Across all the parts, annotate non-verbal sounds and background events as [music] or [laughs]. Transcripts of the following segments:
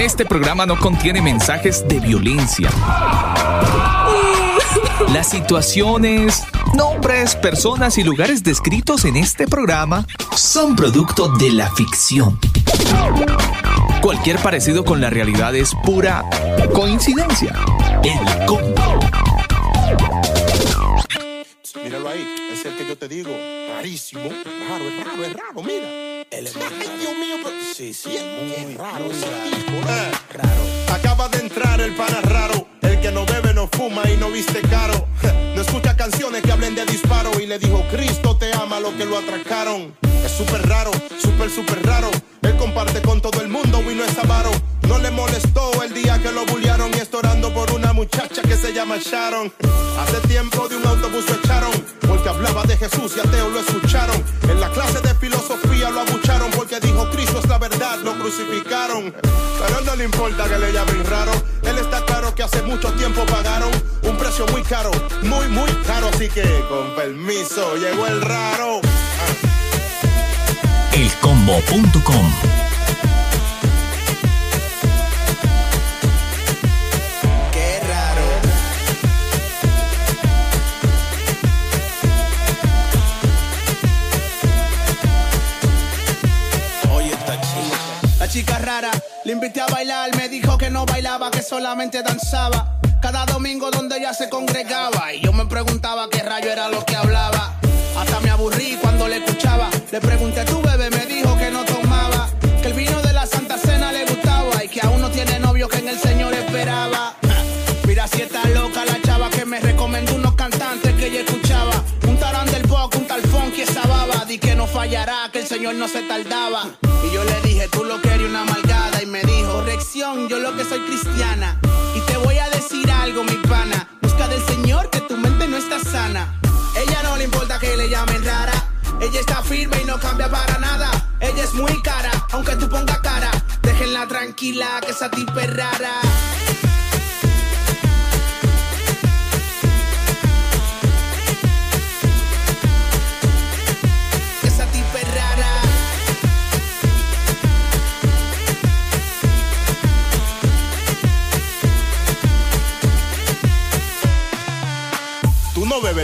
Este programa no contiene mensajes de violencia. [laughs] Las situaciones, nombres, personas y lugares descritos en este programa son producto de la ficción. Cualquier parecido con la realidad es pura coincidencia. El combo. Míralo ahí, es el que yo te digo. Rarísimo. Raro, es raro, es raro, mira. Ay, Dios mío, pero... Sí, sí, es muy raro. Eh, raro. Acaba de entrar el pana raro. El que no bebe, no fuma y no viste caro. [laughs] No escucha canciones que hablen de disparo. Y le dijo, Cristo te ama lo que lo atracaron. Es súper raro, súper, súper raro. Él comparte con todo el mundo y no es avaro. No le molestó el día que lo bullearon y está orando por una muchacha que se llama Sharon. Hace tiempo de un autobús lo echaron porque hablaba de Jesús y ateo lo escucharon. En la clase de filosofía lo abucharon porque dijo Cristo es la verdad, lo crucificaron. Pero no le importa que le llamen raro. Él está claro que hace mucho tiempo pagaron un precio muy caro, muy, muy caro. Así que con permiso llegó el raro. Elcombo.com chica. La chica rara, le invité a bailar, me dijo que no bailaba, que solamente danzaba. Cada domingo donde ella se congregaba y yo me preguntaba qué rayo era lo que hablaba. Hasta me aburrí cuando le escuchaba. Le pregunté, Di que no fallará, que el Señor no se tardaba. Y yo le dije, tú lo querías una malgada. Y me dijo, Reacción, yo lo que soy cristiana. Y te voy a decir algo, mi pana. Busca del Señor que tu mente no está sana. Ella no le importa que le llamen rara. Ella está firme y no cambia para nada. Ella es muy cara, aunque tú pongas cara. Déjenla tranquila, que esa tipa es rara.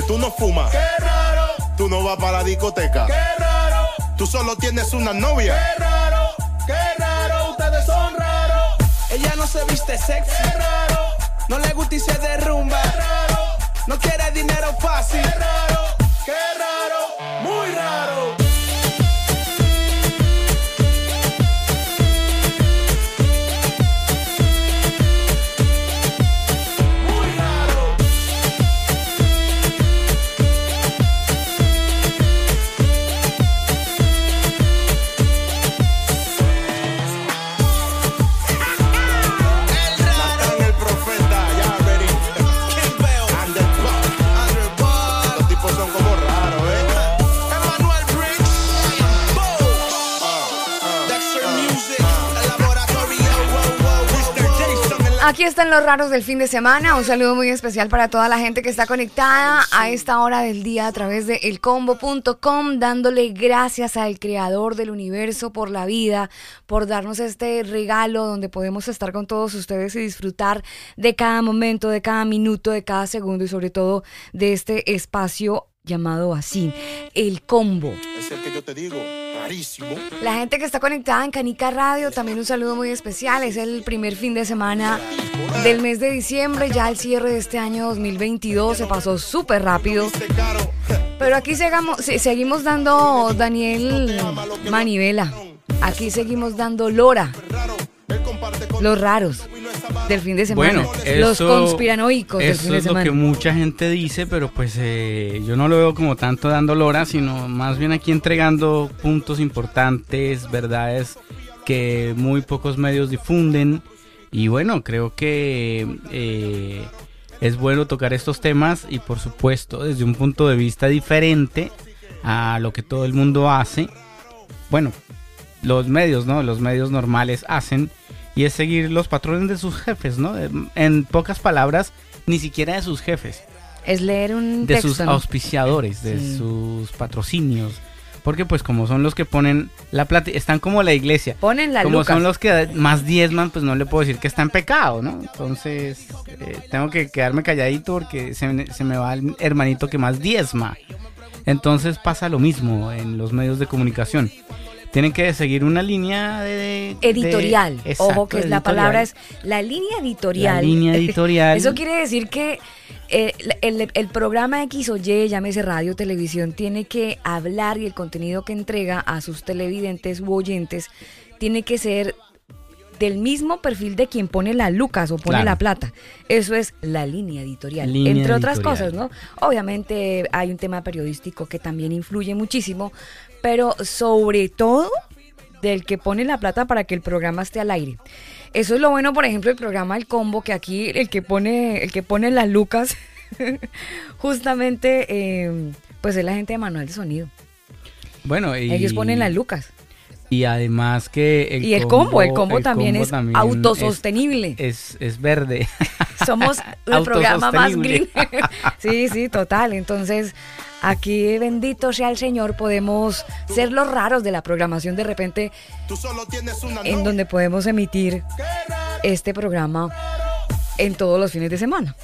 Tú no fumas. Qué raro, Tú no vas para la discoteca. qué raro, Tú solo tienes una novia. qué raro, qué raro, ustedes son raros. Ella no se viste sexy, qué raro, no le gusta y se derrumba, qué raro, no quiere dinero fácil, qué raro, Aquí están los raros del fin de semana. Un saludo muy especial para toda la gente que está conectada a esta hora del día a través de elcombo.com, dándole gracias al creador del universo por la vida, por darnos este regalo donde podemos estar con todos ustedes y disfrutar de cada momento, de cada minuto, de cada segundo y sobre todo de este espacio llamado así, el combo. Es el que yo te digo, rarísimo. La gente que está conectada en Canica Radio, también un saludo muy especial. Es el primer fin de semana del mes de diciembre, ya el cierre de este año 2022. Se pasó súper rápido. Pero aquí segamos- se- seguimos dando Daniel Manivela. Aquí seguimos dando Lora, los raros del fin de semana. Bueno, los eso- conspiranoicos del Eso fin de es lo que mucha gente dice, pero pues eh, yo no lo veo como tanto dando lora, sino más bien aquí entregando puntos importantes, verdades que muy pocos medios difunden. Y bueno, creo que eh, es bueno tocar estos temas y por supuesto desde un punto de vista diferente a lo que todo el mundo hace. Bueno, los medios, ¿no? Los medios normales hacen y es seguir los patrones de sus jefes, ¿no? En- En pocas palabras, ni siquiera de sus jefes, Es leer un de texto. sus ¿no? auspiciadores, de Sí. sus patrocinios. porque pues como son los que ponen la plata, están como la iglesia. Ponen la Como lucas. son los que más diezman, pues no le puedo decir que está en pecado, ¿no? Entonces, eh, tengo que quedarme calladito porque se, me- se me va el hermanito que más diezma. Entonces pasa lo mismo en los medios de comunicación. Tienen que seguir una línea de... de- editorial. de- Ojo que es la palabra es la línea editorial. La línea [laughs] editorial. Eso quiere decir que eh, el, el programa X o Y, llámese radio, televisión, tiene que hablar y el contenido que entrega a sus televidentes u oyentes tiene que ser del mismo perfil de quien pone la lucas o pone Claro. la plata. Eso es la línea editorial. Línea Entre otras editorial. cosas, ¿no? Obviamente hay un tema periodístico que también influye muchísimo, pero sobre todo del que pone la plata para que el programa esté al aire. Eso es lo bueno, por ejemplo, el programa El Combo, que aquí el que pone, el que pone las lucas, [laughs] justamente, eh, pues es la gente de Manual de Sonido. Bueno, y, Ellos ponen las lucas. Y además que el y el combo, el combo el también combo es también autosostenible. Es, es verde. Somos [laughs] el programa más green. [laughs] sí, sí, total. Entonces, aquí bendito sea el Señor, podemos ser los raros de la programación de repente en donde podemos emitir este programa en todos los fines de semana.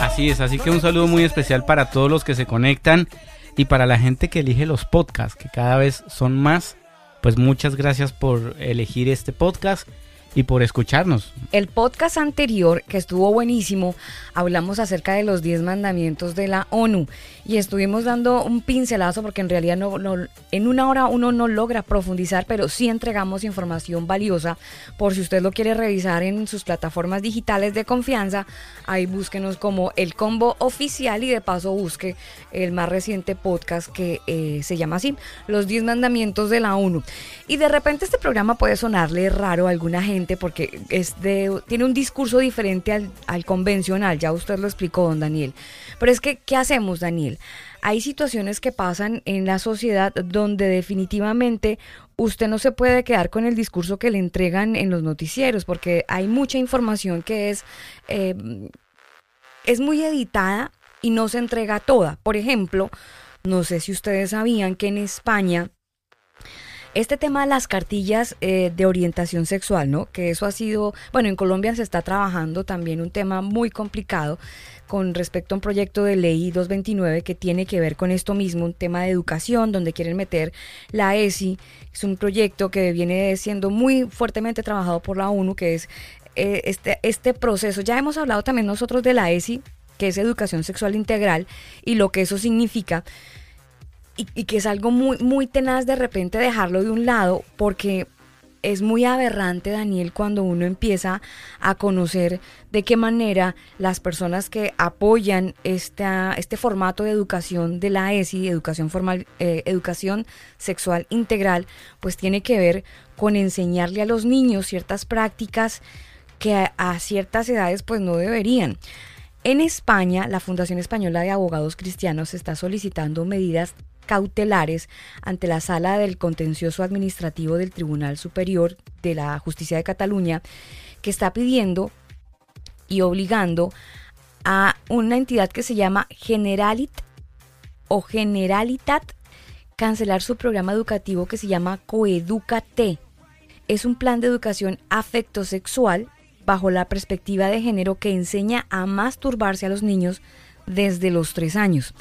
Así es, así que un saludo muy especial para todos los que se conectan y para la gente que elige los podcasts, que cada vez son más. Pues muchas gracias por elegir este podcast y por escucharnos. El podcast anterior, que estuvo buenísimo, hablamos acerca de los 10 mandamientos de la ONU y estuvimos dando un pincelazo porque en realidad no, no- en una hora uno no logra profundizar, pero sí entregamos información valiosa por si usted lo quiere revisar en sus plataformas digitales de confianza. Ahí búsquenos como el combo oficial y de paso busque el más reciente podcast que eh, se llama así, Los 10 mandamientos de la ONU. Y de repente este programa puede sonarle raro a alguna gente porque tiene un discurso diferente al, al convencional, ya usted lo explicó, don Daniel. Pero es que, ¿qué hacemos, Daniel? Hay situaciones que pasan en la sociedad donde definitivamente usted no se puede quedar con el discurso que le entregan en los noticieros, porque hay mucha información que es, eh, es muy editada y no se entrega toda. Por ejemplo, no sé si ustedes sabían que en España este tema de las cartillas eh, de orientación sexual, ¿no? Que eso ha sido, bueno, en Colombia se está trabajando también un tema muy complicado con respecto a un proyecto de ley 229 que tiene que ver con esto mismo, un tema de educación, donde quieren meter la ESI. Es un proyecto que viene siendo muy fuertemente trabajado por la ONU, que es eh, este, este proceso. Ya hemos hablado también nosotros de la ESI, que es educación sexual integral, y lo que eso significa y, y que es algo muy, muy tenaz de repente dejarlo de un lado, porque es muy aberrante, Daniel, cuando uno empieza a conocer de qué manera las personas que apoyan esta, este formato de educación de la ESI, educación formal, eh, educación sexual integral, pues tiene que ver con enseñarle a los niños ciertas prácticas que a, a ciertas edades pues no deberían. En España, la Fundación Española de Abogados Cristianos está solicitando medidas cautelares ante la Sala del Contencioso Administrativo del Tribunal Superior de la Justicia de Cataluña, que está pidiendo y obligando a una entidad que se llama Generalit o Generalitat cancelar su programa educativo que se llama Coeducate. Es un plan de educación afectosexual bajo la perspectiva de género que enseña a masturbarse a los niños desde los tres años.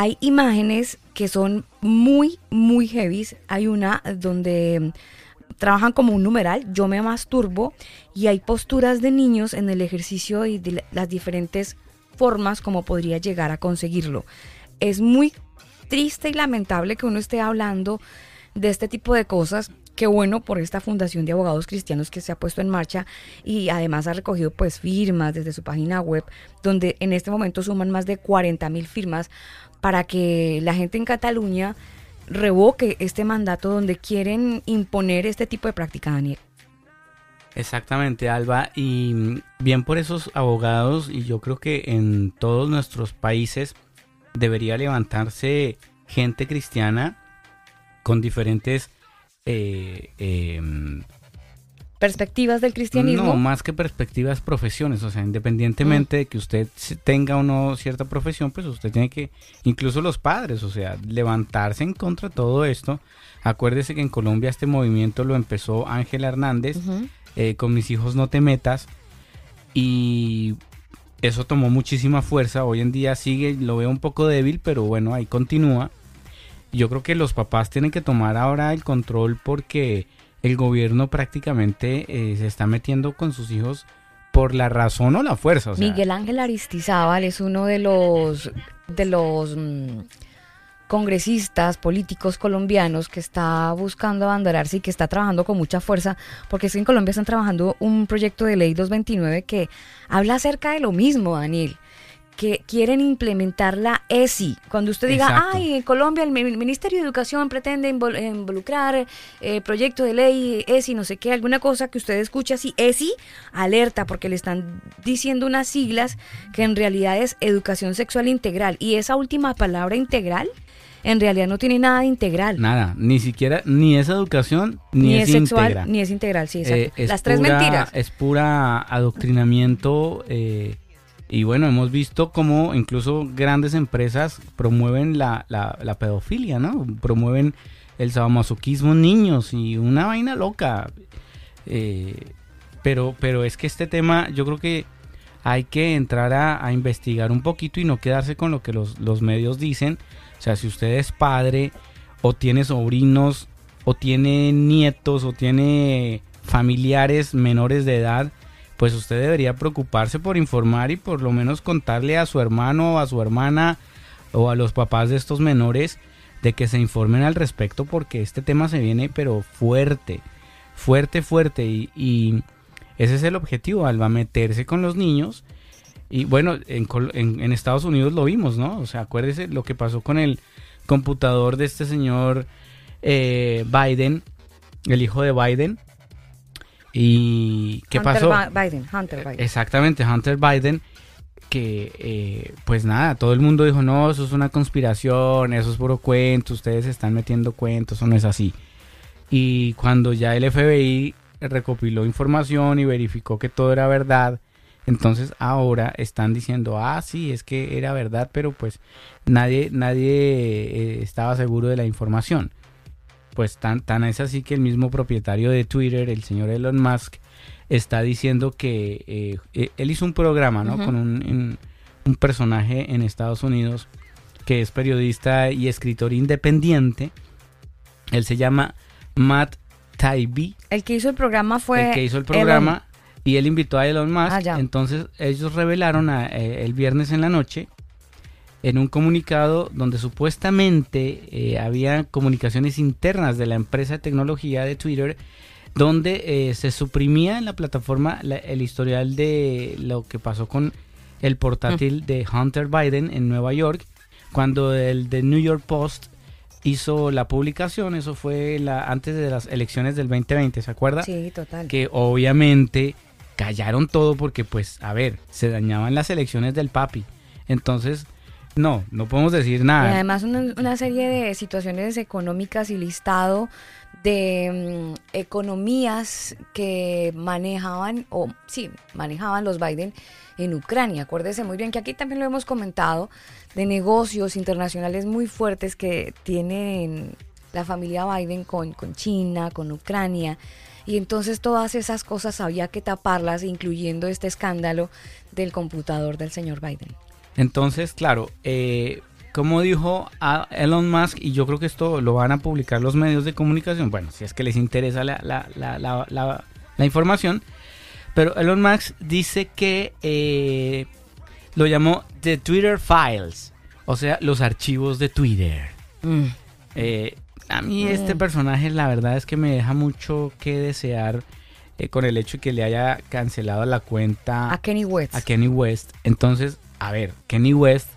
Hay imágenes que son muy, muy heavies. Hay una donde mm, trabajan como un numeral, yo me masturbo, y hay posturas de niños en el ejercicio y de la- las diferentes formas como podría llegar a conseguirlo. Es muy triste y lamentable que uno esté hablando de este tipo de cosas. Qué bueno por esta Fundación de Abogados Cristianos que se ha puesto en marcha y además ha recogido pues firmas desde su página web, donde en este momento suman más de 40 mil firmas para que la gente en Cataluña revoque este mandato donde quieren imponer este tipo de práctica, Daniel. Exactamente, Alba. Y bien por esos abogados, y yo creo que en todos nuestros países debería levantarse gente cristiana con diferentes eh, eh, perspectivas del cristianismo. No, más que perspectivas, profesiones. O sea, independientemente mm. de que usted tenga o no cierta profesión, pues usted tiene que, incluso los padres, o sea, levantarse en contra de todo esto. Acuérdese que en Colombia este movimiento lo empezó Ángela Hernández eh, con Mis hijos no te metas. Y eso tomó muchísima fuerza. Hoy en día sigue, lo veo un poco débil, pero bueno, ahí continúa. Yo creo que los papás tienen que tomar ahora el control porque el gobierno prácticamente eh, se está metiendo con sus hijos por la razón o la fuerza. Miguel Ángel Aristizábal es uno de los de los mm, congresistas políticos colombianos que está buscando abandonarse y que está trabajando con mucha fuerza, porque es que en Colombia están trabajando un proyecto de ley 229 que habla acerca de lo mismo, Daniel que quieren implementar la ESI. Cuando usted diga, ay, en Colombia el Ministerio de Educación pretende involucrar eh, proyecto de ley ESI, no sé qué, alguna cosa que usted escuche así, ESI, alerta, porque le están diciendo unas siglas que en realidad es educación sexual integral. Y esa última palabra integral en realidad no tiene nada de integral. Nada, ni siquiera, ni es educación, ni, es, sexual, ni es integral, sí, exacto. Eh, Las tres mentiras. Es pura adoctrinamiento. Eh, y bueno, hemos visto cómo incluso grandes empresas promueven la, la, pedofilia, ¿no? Promueven el sadomasoquismo en niños y una vaina loca. Eh, pero, pero es que este tema yo creo que hay que entrar a, investigar un poquito y no quedarse con lo que los, los medios dicen. O sea, si usted es padre o tiene sobrinos o tiene nietos o tiene familiares menores de edad, pues usted debería preocuparse por informar y por lo menos contarle a su hermano o a su hermana o a los papás de estos menores de que se informen al respecto porque este tema se viene pero fuerte, fuerte, fuerte. Y, ese es el objetivo, Alba, meterse con los niños. Y bueno, en, Estados Unidos lo vimos, ¿no? O sea, acuérdese lo que pasó con el computador de este señor eh, Biden, el hijo de Biden, ¿Y qué pasó? Biden, Hunter Biden. Exactamente, Hunter Biden, que eh, pues nada, todo el mundo dijo, no, eso es una conspiración, eso es puro cuento, ustedes están metiendo cuentos, eso no es así. Y cuando ya el FBI recopiló información y verificó que todo era verdad, entonces ahora están diciendo, ah, sí, es que era verdad, pero pues nadie, nadie eh, estaba seguro de la información pues tan, tan es así que el mismo propietario de Twitter, el señor Elon Musk, está diciendo que eh, eh, él hizo un programa, ¿no? Con un, un, personaje en Estados Unidos que es periodista y escritor independiente. Él se llama Matt Taibbi. El que hizo el programa fue. El que hizo el programa. Y él invitó a Elon Musk. Ah, Entonces ellos revelaron eh, el viernes en la noche en un comunicado donde supuestamente eh, había comunicaciones internas de la empresa de tecnología de Twitter donde eh, se suprimía en la plataforma el historial de lo que pasó con el portátil mm. de Hunter Biden en Nueva York cuando el de New York Post hizo la publicación, eso fue la antes de las elecciones del 2020, ¿se acuerda? Sí, total. Que obviamente callaron todo porque pues, a ver, se dañaban las elecciones del papi. Entonces, no, no podemos decir nada. Además una, serie de situaciones económicas y listado de mm, economías que manejaban, o sí, manejaban los Biden en Ucrania. Acuérdese muy bien que aquí también lo hemos comentado, de negocios internacionales muy fuertes que tienen la familia Biden con, con China, con Ucrania. Y entonces todas esas cosas había que taparlas, incluyendo este escándalo del computador del señor Biden. Entonces, claro, eh, como dijo a Elon Musk, y yo creo que esto lo van a publicar los medios de comunicación, bueno, si es que les interesa la, información, pero Elon Musk dice que eh, lo llamó The Twitter Files, o sea, los archivos de Twitter. Mm. Eh, a mí este mm. personaje la verdad es que me deja mucho que desear con el hecho de que le haya cancelado la cuenta a Kenny West. A Kenny West. Entonces, a ver, Kenny West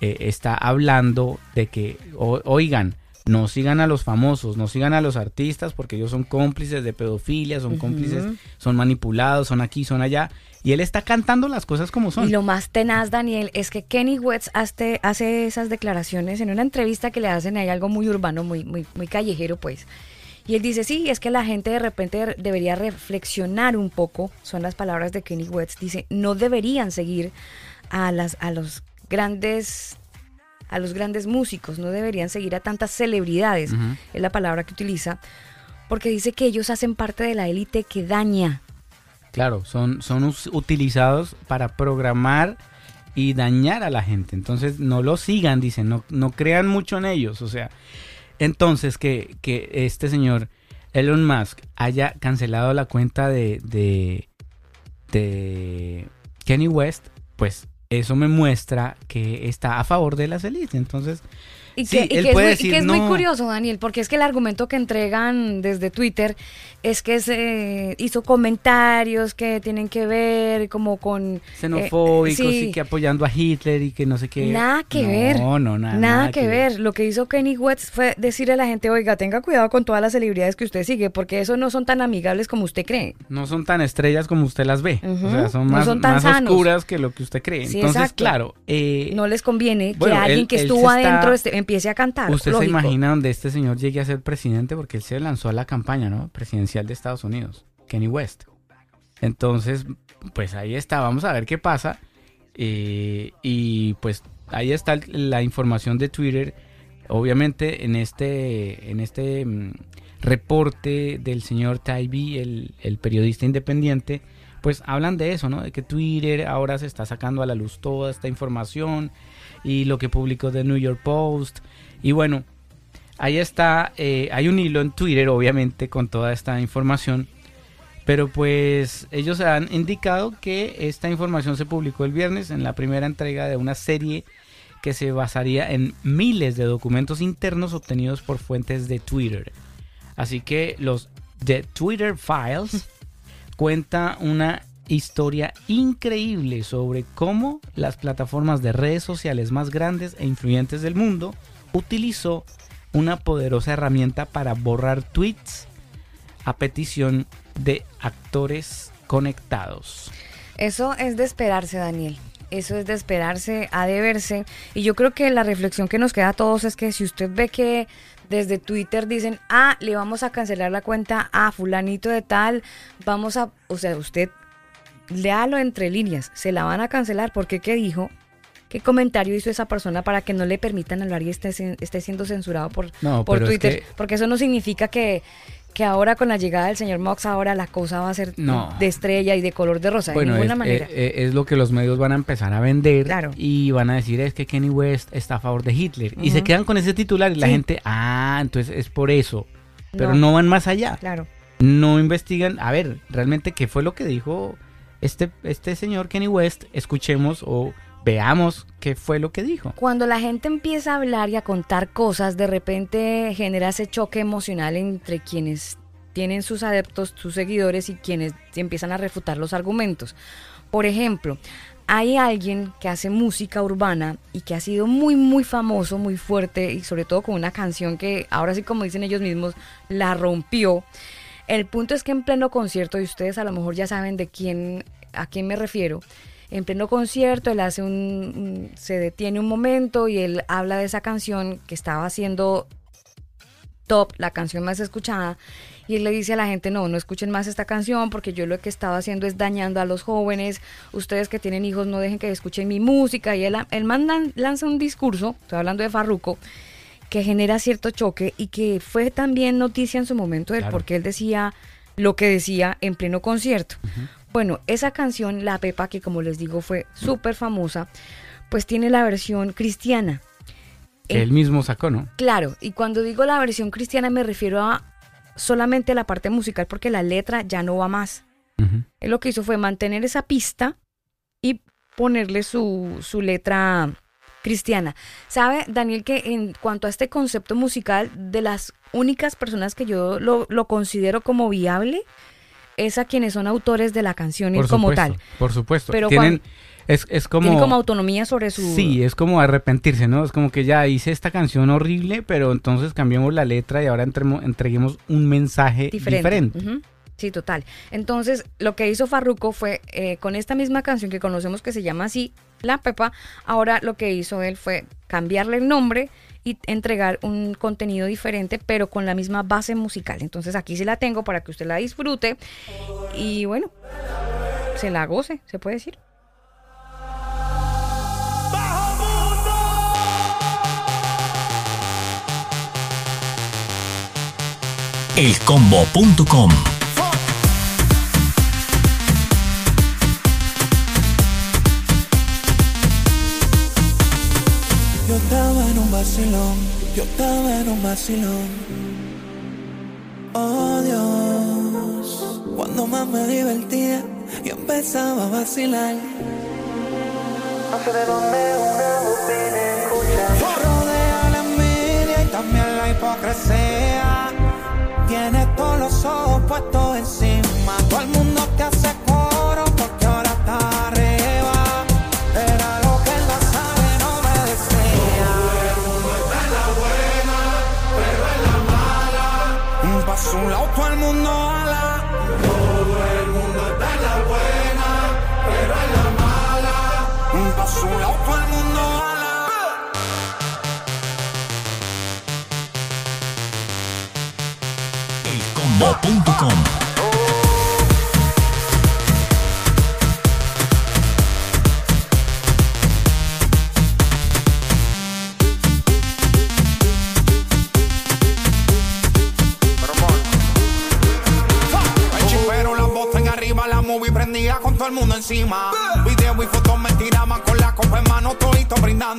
eh, está hablando de que, oigan, no sigan a los famosos, no sigan a los artistas porque ellos son cómplices de pedofilia, son cómplices, son manipulados, son aquí, son allá. Y él está cantando las cosas como son. Y lo más tenaz, Daniel, es que Kenny West hace, hace esas declaraciones en una entrevista que le hacen ahí algo muy urbano, muy, muy, muy callejero, pues. Y él dice, sí, es que la gente de repente debería reflexionar un poco, son las palabras de Kenny West, dice, no deberían seguir a, las, a los grandes a los grandes músicos, no deberían seguir a tantas celebridades, es la palabra que utiliza, porque dice que ellos hacen parte de la élite que daña. Claro, son, son utilizados para programar y dañar a la gente. Entonces no lo sigan, dicen, no, no crean mucho en ellos. O sea, entonces que, que este señor Elon Musk haya cancelado la cuenta de, de, de Kenny West, pues eso me muestra que está a favor de las élites. Entonces, y que, él puede es, muy, que es muy curioso, Daniel, porque es que el argumento que entregan desde Twitter es que se hizo comentarios que tienen que ver como con... Eh, Xenofóbicos y que apoyando a Hitler y que no sé qué. Nada que ver. No, no, nada. Nada, que, ver. Lo que hizo Kenny West fue decirle a la gente, oiga, tenga cuidado con todas las celebridades que usted sigue, porque eso no son tan amigables como usted cree. No son tan estrellas como usted las ve. O sea, son más, más oscuras que lo que usted cree. Entonces, claro. Eh, no les conviene que alguien que estuvo adentro esté, empiece a cantar. Usted se imagina donde este señor llegue a ser presidente porque él se lanzó a la campaña, ¿no? Presidencial de Estados Unidos, Kenny West. Entonces, pues ahí está, vamos a ver qué pasa. Eh, y pues ahí está la información de Twitter. Obviamente en este, en este mm, reporte del señor Tybee, el, el periodista independiente, pues hablan de eso, ¿no? De que Twitter ahora se está sacando a la luz toda esta información y lo que publicó The New York Post. Y bueno, ahí está, eh, hay un hilo en Twitter, obviamente, con toda esta información. Pero pues ellos han indicado que esta información se publicó el viernes en la primera entrega de una serie que se basaría en miles de documentos internos obtenidos por fuentes de Twitter. Así que los The Twitter Files [laughs] cuenta una historia increíble sobre cómo las plataformas de redes sociales más grandes e influyentes del mundo utilizó una poderosa herramienta para borrar tweets a petición de actores conectados. Eso es de esperarse, Daniel. Eso es de esperarse, ha de verse. Y yo creo que la reflexión que nos queda a todos es que si usted ve que desde Twitter dicen, ah, le vamos a cancelar la cuenta a fulanito de tal, vamos a, o sea, usted léalo entre líneas, se la van a cancelar porque ¿qué dijo? ¿Qué comentario hizo esa persona para que no le permitan hablar y esté, esté siendo censurado por, por Twitter? Porque eso no significa que, que ahora con la llegada del señor Mox ahora la cosa va a ser de estrella y de color de rosa de ninguna es, manera. Eh, eh, es, lo que los medios van a empezar a vender y van a decir es que Kenny West está a favor de Hitler y se quedan con ese titular y la gente, ah, entonces es por eso, pero no. van más allá. Claro. No investigan, a ver, realmente qué fue lo que dijo este, este señor Kenny West, escuchemos o veamos qué fue lo que dijo. Cuando la gente empieza a hablar y a contar cosas, de repente genera ese choque emocional entre quienes tienen sus adeptos, sus seguidores y quienes empiezan a refutar los argumentos. Por ejemplo, hay alguien que hace música urbana y que ha sido muy, muy famoso, muy fuerte y sobre todo con una canción que ahora sí, como dicen ellos mismos, la rompió. El punto es que en pleno concierto, y ustedes a lo mejor ya saben de quién, a quién me refiero, en pleno concierto él hace un, se detiene un momento y él habla de esa canción que estaba haciendo top, la canción más escuchada, y él le dice a la gente, no, no escuchen más esta canción porque yo lo que estaba haciendo es dañando a los jóvenes, ustedes que tienen hijos no dejen que escuchen mi música, y él, él manda, lanza un discurso, estoy hablando de Farruko, que genera cierto choque y que fue también noticia en su momento del porque él decía lo que decía en pleno concierto. Bueno, esa canción, La Pepa, que como les digo fue súper famosa, pues tiene la versión cristiana. él mismo sacó, ¿no? Claro, y cuando digo la versión cristiana me refiero a solamente la parte musical porque la letra ya no va más. Él lo que hizo fue mantener esa pista y ponerle su, su letra cristiana. ¿Sabe, Daniel, que en cuanto a este concepto musical, de las únicas personas que yo lo, considero como viable, es a quienes son autores de la canción y como tal. Por supuesto. Pero tienen, es, es como, tienen como autonomía sobre su... Sí, es como arrepentirse, ¿no? Es como que ya hice esta canción horrible, pero entonces cambiemos la letra y ahora entreguemos un mensaje diferente. Sí, total. Entonces, lo que hizo Farruko fue, eh, con esta misma canción que conocemos que se llama así, La Pepa, ahora lo que hizo él fue cambiarle el nombre y entregar un contenido diferente, pero con la misma base musical. Entonces aquí sí la tengo para que usted la disfrute y bueno, se la goce, se puede decir. elcombo.com Yo estaba en un vacilón, yo estaba en un vacilón. Oh Dios, cuando más me divertía, y empezaba a vacilar. No sé de dónde una bobina escucha. Rodea la envidia y también la hipocresía. Tienes todos los ojos puestos encima. Todo el mundo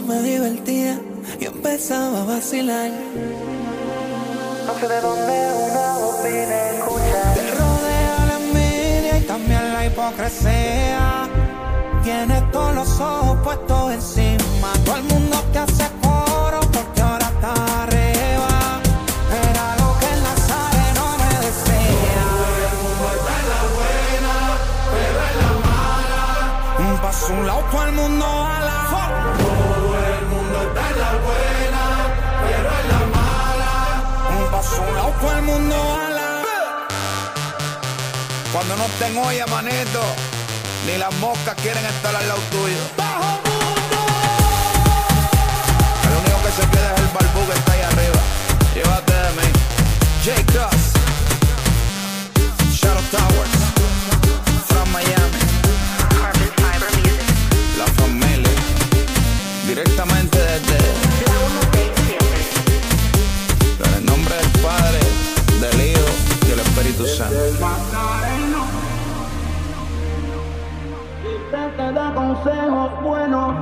Más me divertía y empezaba a vacilar. No sé de dónde una bobina escucha. Te rodea la envidia y también la hipocresía. Tienes todos los ojos puestos encima. Todo el mundo te hace coro porque ahora está arriba. Era lo que en la sabe no me decía. Todo el mundo está en la buena, pero en la mala. Un paso a un lado, todo el mundo ala. Todo todo el mundo ala. Cuando no estén olla, manito, ni las moscas quieren estar al lado tuyo. El único que se queda es el barbú que está ahí arriba. Llévate de mí. J. Cross. Shadow Towers. Da consejos buenos.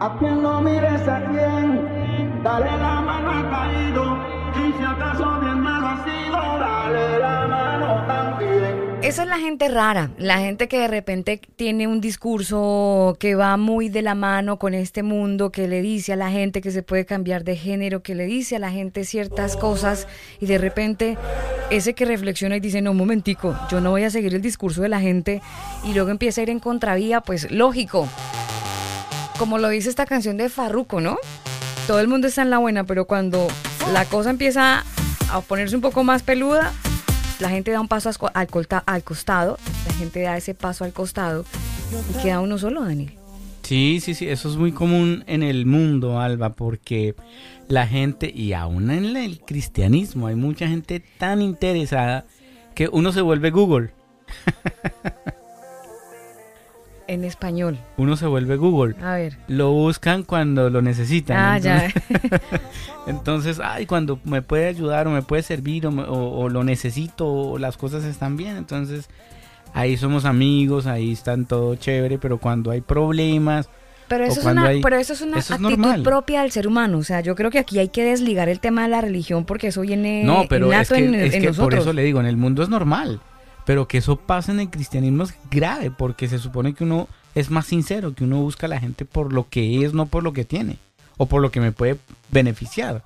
A quien no mires a quien, dale la mano al caído. Y si acaso mi hermano ha sido, dale la mano también. Esa es la gente rara, la gente que de repente tiene un discurso que va muy de la mano con este mundo, que le dice a la gente que se puede cambiar de género, que le dice a la gente ciertas cosas y de repente ese que reflexiona y dice, no, un momentico, yo no voy a seguir el discurso de la gente y luego empieza a ir en contravía, pues lógico. Como lo dice esta canción de Farruko, ¿no? Todo el mundo está en la buena, pero cuando la cosa empieza a ponerse un poco más peluda, la gente da un paso al costado, la gente da ese paso al costado y queda uno solo, Daniel. Sí, sí, sí, eso es muy común en el mundo, Alba, porque la gente, y aún en el cristianismo, hay mucha gente tan interesada que uno se vuelve Google. [laughs] En español. Uno se vuelve Google. A ver. Lo buscan cuando lo necesitan. Ah, ya. entonces, [laughs] entonces, ay, cuando me puede ayudar o me puede servir o, me- o- o lo necesito o las cosas están bien, entonces ahí somos amigos, ahí están todo chévere, pero cuando hay problemas, Pero eso, es una, hay- pero eso es una eso actitud propia del ser humano. O sea, yo creo que aquí hay que desligar el tema de la religión porque eso viene No, pero es que, en, es en que por eso le digo, en el mundo es normal. Pero que eso pase en el cristianismo es grave, porque se supone que uno es más sincero, que uno busca a la gente por lo que es, no por lo que tiene, o por lo que me puede beneficiar.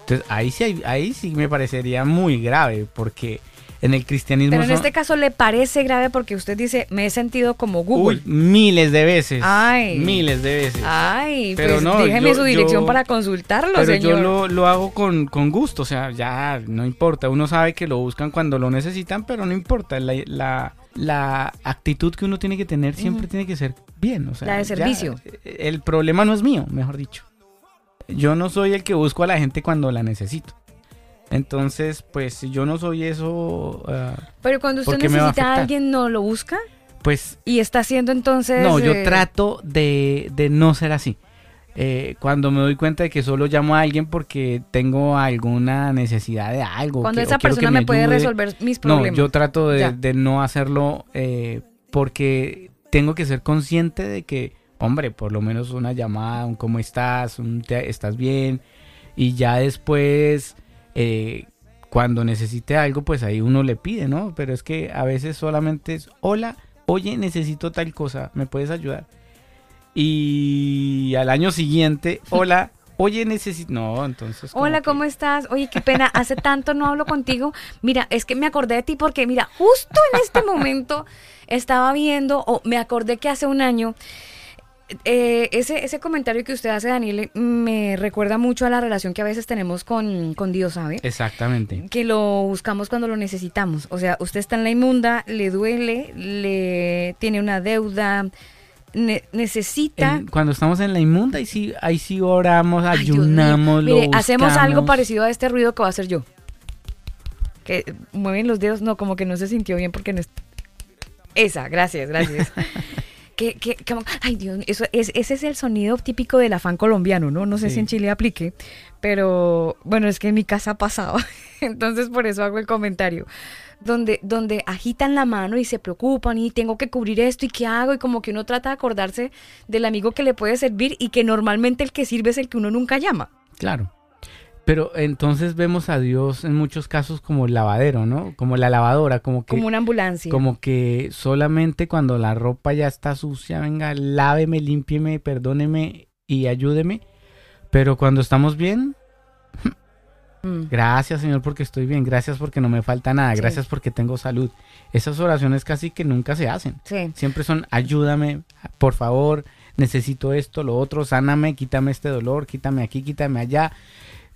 Entonces ahí sí, ahí sí me parecería muy grave, porque en el cristianismo... Pero en son- este caso le parece grave porque usted dice, me he sentido como Google. Uy, miles de veces. Ay. Miles de veces. Ay, Pero pues no, déjeme yo- su dirección yo- para consultarlo, Pero señor. yo lo, lo hago con, con gusto, o sea, ya no importa. Uno sabe que lo buscan cuando lo necesitan, pero no importa. La, la, la actitud que uno tiene que tener siempre tiene que ser bien. O sea, La de servicio. el problema no es mío, mejor dicho. Yo no soy el que busco a la gente cuando la necesito. Entonces, pues yo no soy eso, ah, Pero cuando usted ¿por qué me va a necesita a alguien, ¿no lo busca? pues Y está haciendo entonces... No, yo eh, trato de, de no ser así. Eh, cuando me doy cuenta de que solo llamo a alguien porque tengo alguna necesidad de algo. Cuando que- esa persona me, puede resolver mis No, problemas. yo trato de, de no hacerlo eh, porque tengo que ser consciente de que, hombre, por lo menos una llamada, un cómo estás, un te- estás bien. Y ya después, eh, cuando necesite algo, pues ahí uno le pide, ¿no? Pero es que a veces solamente es, hola, oye, necesito tal cosa, ¿me puedes ayudar? Y al año siguiente, [laughs] hola, oye, necesito... No, entonces... Hola, que- ¿cómo estás? Oye, qué pena, hace tanto no hablo contigo. Mira, es que me acordé de ti porque, mira, justo en este momento [laughs] estaba viendo, o me acordé que hace un año, eh, ese, ese comentario que usted hace, Daniel, me recuerda mucho a la relación que a veces tenemos con, con Dios, ¿sabe? Exactamente. que lo buscamos cuando lo necesitamos. O sea, usted está en la inmunda, le duele, le tiene una deuda, ne- necesita. En- cuando estamos en la inmunda, ahí sí, ahí sí oramos, Ay, ayunamos, lo hacemos algo parecido a este ruido que va a hacer yo. Que mueven los dedos, no, como que no se sintió bien porque no es... Esa, gracias, gracias. [laughs] que, que, como- ay Dios, eso es, ese es el sonido típico del afán colombiano, ¿no? No sé Sí. si en Chile aplique, pero bueno, es que en mi casa pasaba, [laughs] entonces por eso hago el comentario. Donde, donde agitan la mano y se preocupan y tengo que cubrir esto y qué hago y como que uno trata de acordarse del amigo que le puede servir y que normalmente el que sirve es el que uno nunca llama. Claro. Pero entonces vemos a Dios en muchos casos como el lavadero, ¿no? Como la lavadora, como que, Como una ambulancia. como que solamente cuando la ropa ya está sucia, venga, láveme, límpieme, perdóneme y ayúdeme. Pero cuando estamos bien, Mm. [laughs] gracias Señor porque estoy bien, gracias porque no me falta nada, Sí. gracias porque tengo salud. Esas oraciones casi que nunca se hacen. Sí. Siempre son ayúdame, por favor, necesito esto, lo otro, sáname, quítame este dolor, quítame aquí, quítame allá.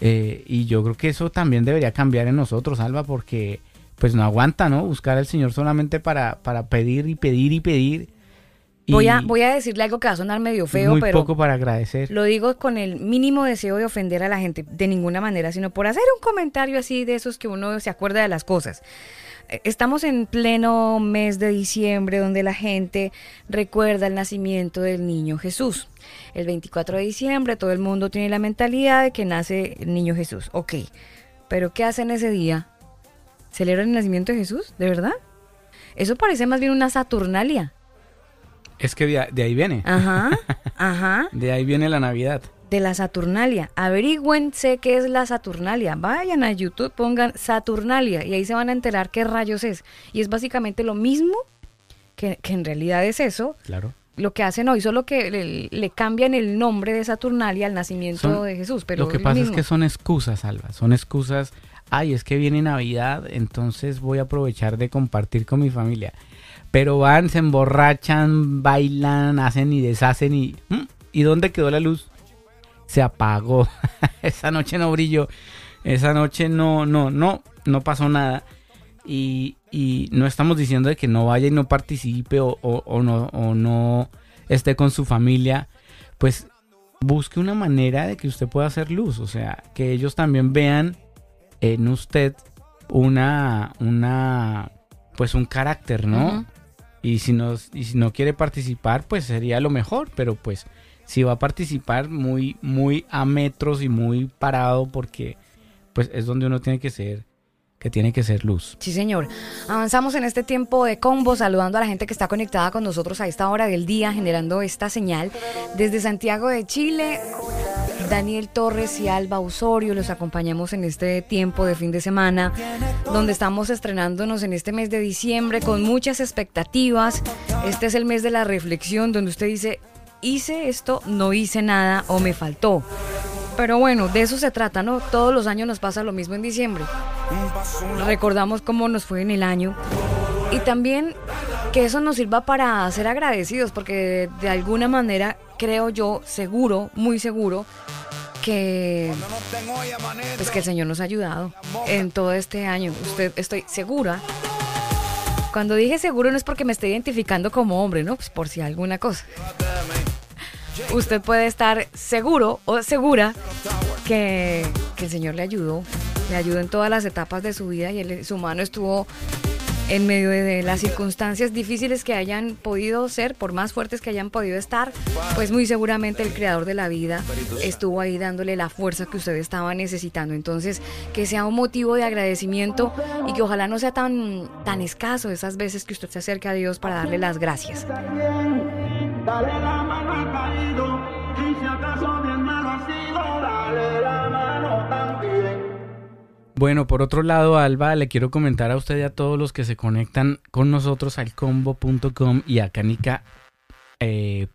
Eh, y yo creo que eso también debería cambiar en nosotros, Alba, porque pues no aguanta, ¿no? Buscar al Señor solamente para, para pedir y pedir y pedir. Y Voy a, voy a decirle algo que va a sonar medio feo, muy pero poco para agradecer. lo digo con el mínimo deseo de ofender a la gente, de ninguna manera, sino por hacer un comentario así de esos que uno se acuerda de las cosas. Estamos en pleno mes de diciembre donde la gente recuerda el nacimiento del niño Jesús. El 24 de diciembre todo el mundo tiene la mentalidad de que nace el niño Jesús. Ok, pero ¿qué hacen ese día? ¿Celebran el nacimiento de Jesús? ¿De verdad? Eso parece más bien una Saturnalia. Es que de, de ahí viene. Ajá, [laughs] ajá. De ahí viene la Navidad. De la Saturnalia. Averigüense qué es la Saturnalia. Vayan a YouTube, pongan Saturnalia y ahí se van a enterar qué rayos es. Y es básicamente lo mismo que, que en realidad es eso. Claro. Lo que hacen hoy, solo que le, le cambian el nombre de Saturnalia al nacimiento Son- de Jesús. Pero Lo que pasa es que son excusas, Alba. Son excusas. Ay, es que viene Navidad, entonces voy a aprovechar de compartir con mi familia. Pero van, se emborrachan, bailan, hacen y deshacen y... ¿Y dónde quedó la luz? Se apagó. [laughs] Esa noche no brilló. Esa noche no, no, no, no pasó nada. Y, y no estamos diciendo de que no vaya y no participe o, o- o no, o no esté con su familia. Pues busque una manera de que usted pueda hacer luz, o sea, que ellos también vean en usted una, una, pues un carácter, ¿no? Y si no, y si no quiere participar, pues sería lo mejor, pero pues si va a participar muy, muy a metros y muy parado, porque pues es donde uno tiene que ser, que tiene que ser luz. Sí, señor. Avanzamos en este tiempo de combo, saludando a la gente que está conectada con nosotros a esta hora del día, generando esta señal desde Santiago de Chile. Daniel Torres y Alba Osorio. Los acompañamos en este tiempo de fin de semana, donde estamos estrenándonos en este mes de diciembre con muchas expectativas. Este es el mes de la reflexión, donde usted dice, hice esto, no hice nada o me faltó. Pero bueno, de eso se trata, ¿no? Todos los años nos pasa lo mismo en diciembre. Recordamos cómo nos fue en el año. Y también que eso nos sirva para ser agradecidos, porque de alguna manera creo yo, seguro, muy seguro, que, pues que el Señor nos ha ayudado en todo este año. Usted, estoy segura. Cuando dije seguro no es porque me esté identificando como hombre, ¿no? Pues por si alguna cosa. Usted puede estar seguro o segura que, el Señor le ayudó, le ayudó en todas las etapas de su vida y su mano estuvo en medio de las circunstancias difíciles que hayan podido ser, por más fuertes que hayan podido estar, pues muy seguramente el creador de la vida estuvo ahí dándole la fuerza que usted estaba necesitando. Entonces, que sea un motivo de agradecimiento y que ojalá no sea tan, tan escaso esas veces que usted se acerca a Dios para darle las gracias. Dale la y si acaso bien malo ha sido, dale la mano también. Bueno, por otro lado, Alba, le quiero comentar a usted y a todos los que se conectan con nosotros al combo.com y a canica.com eh,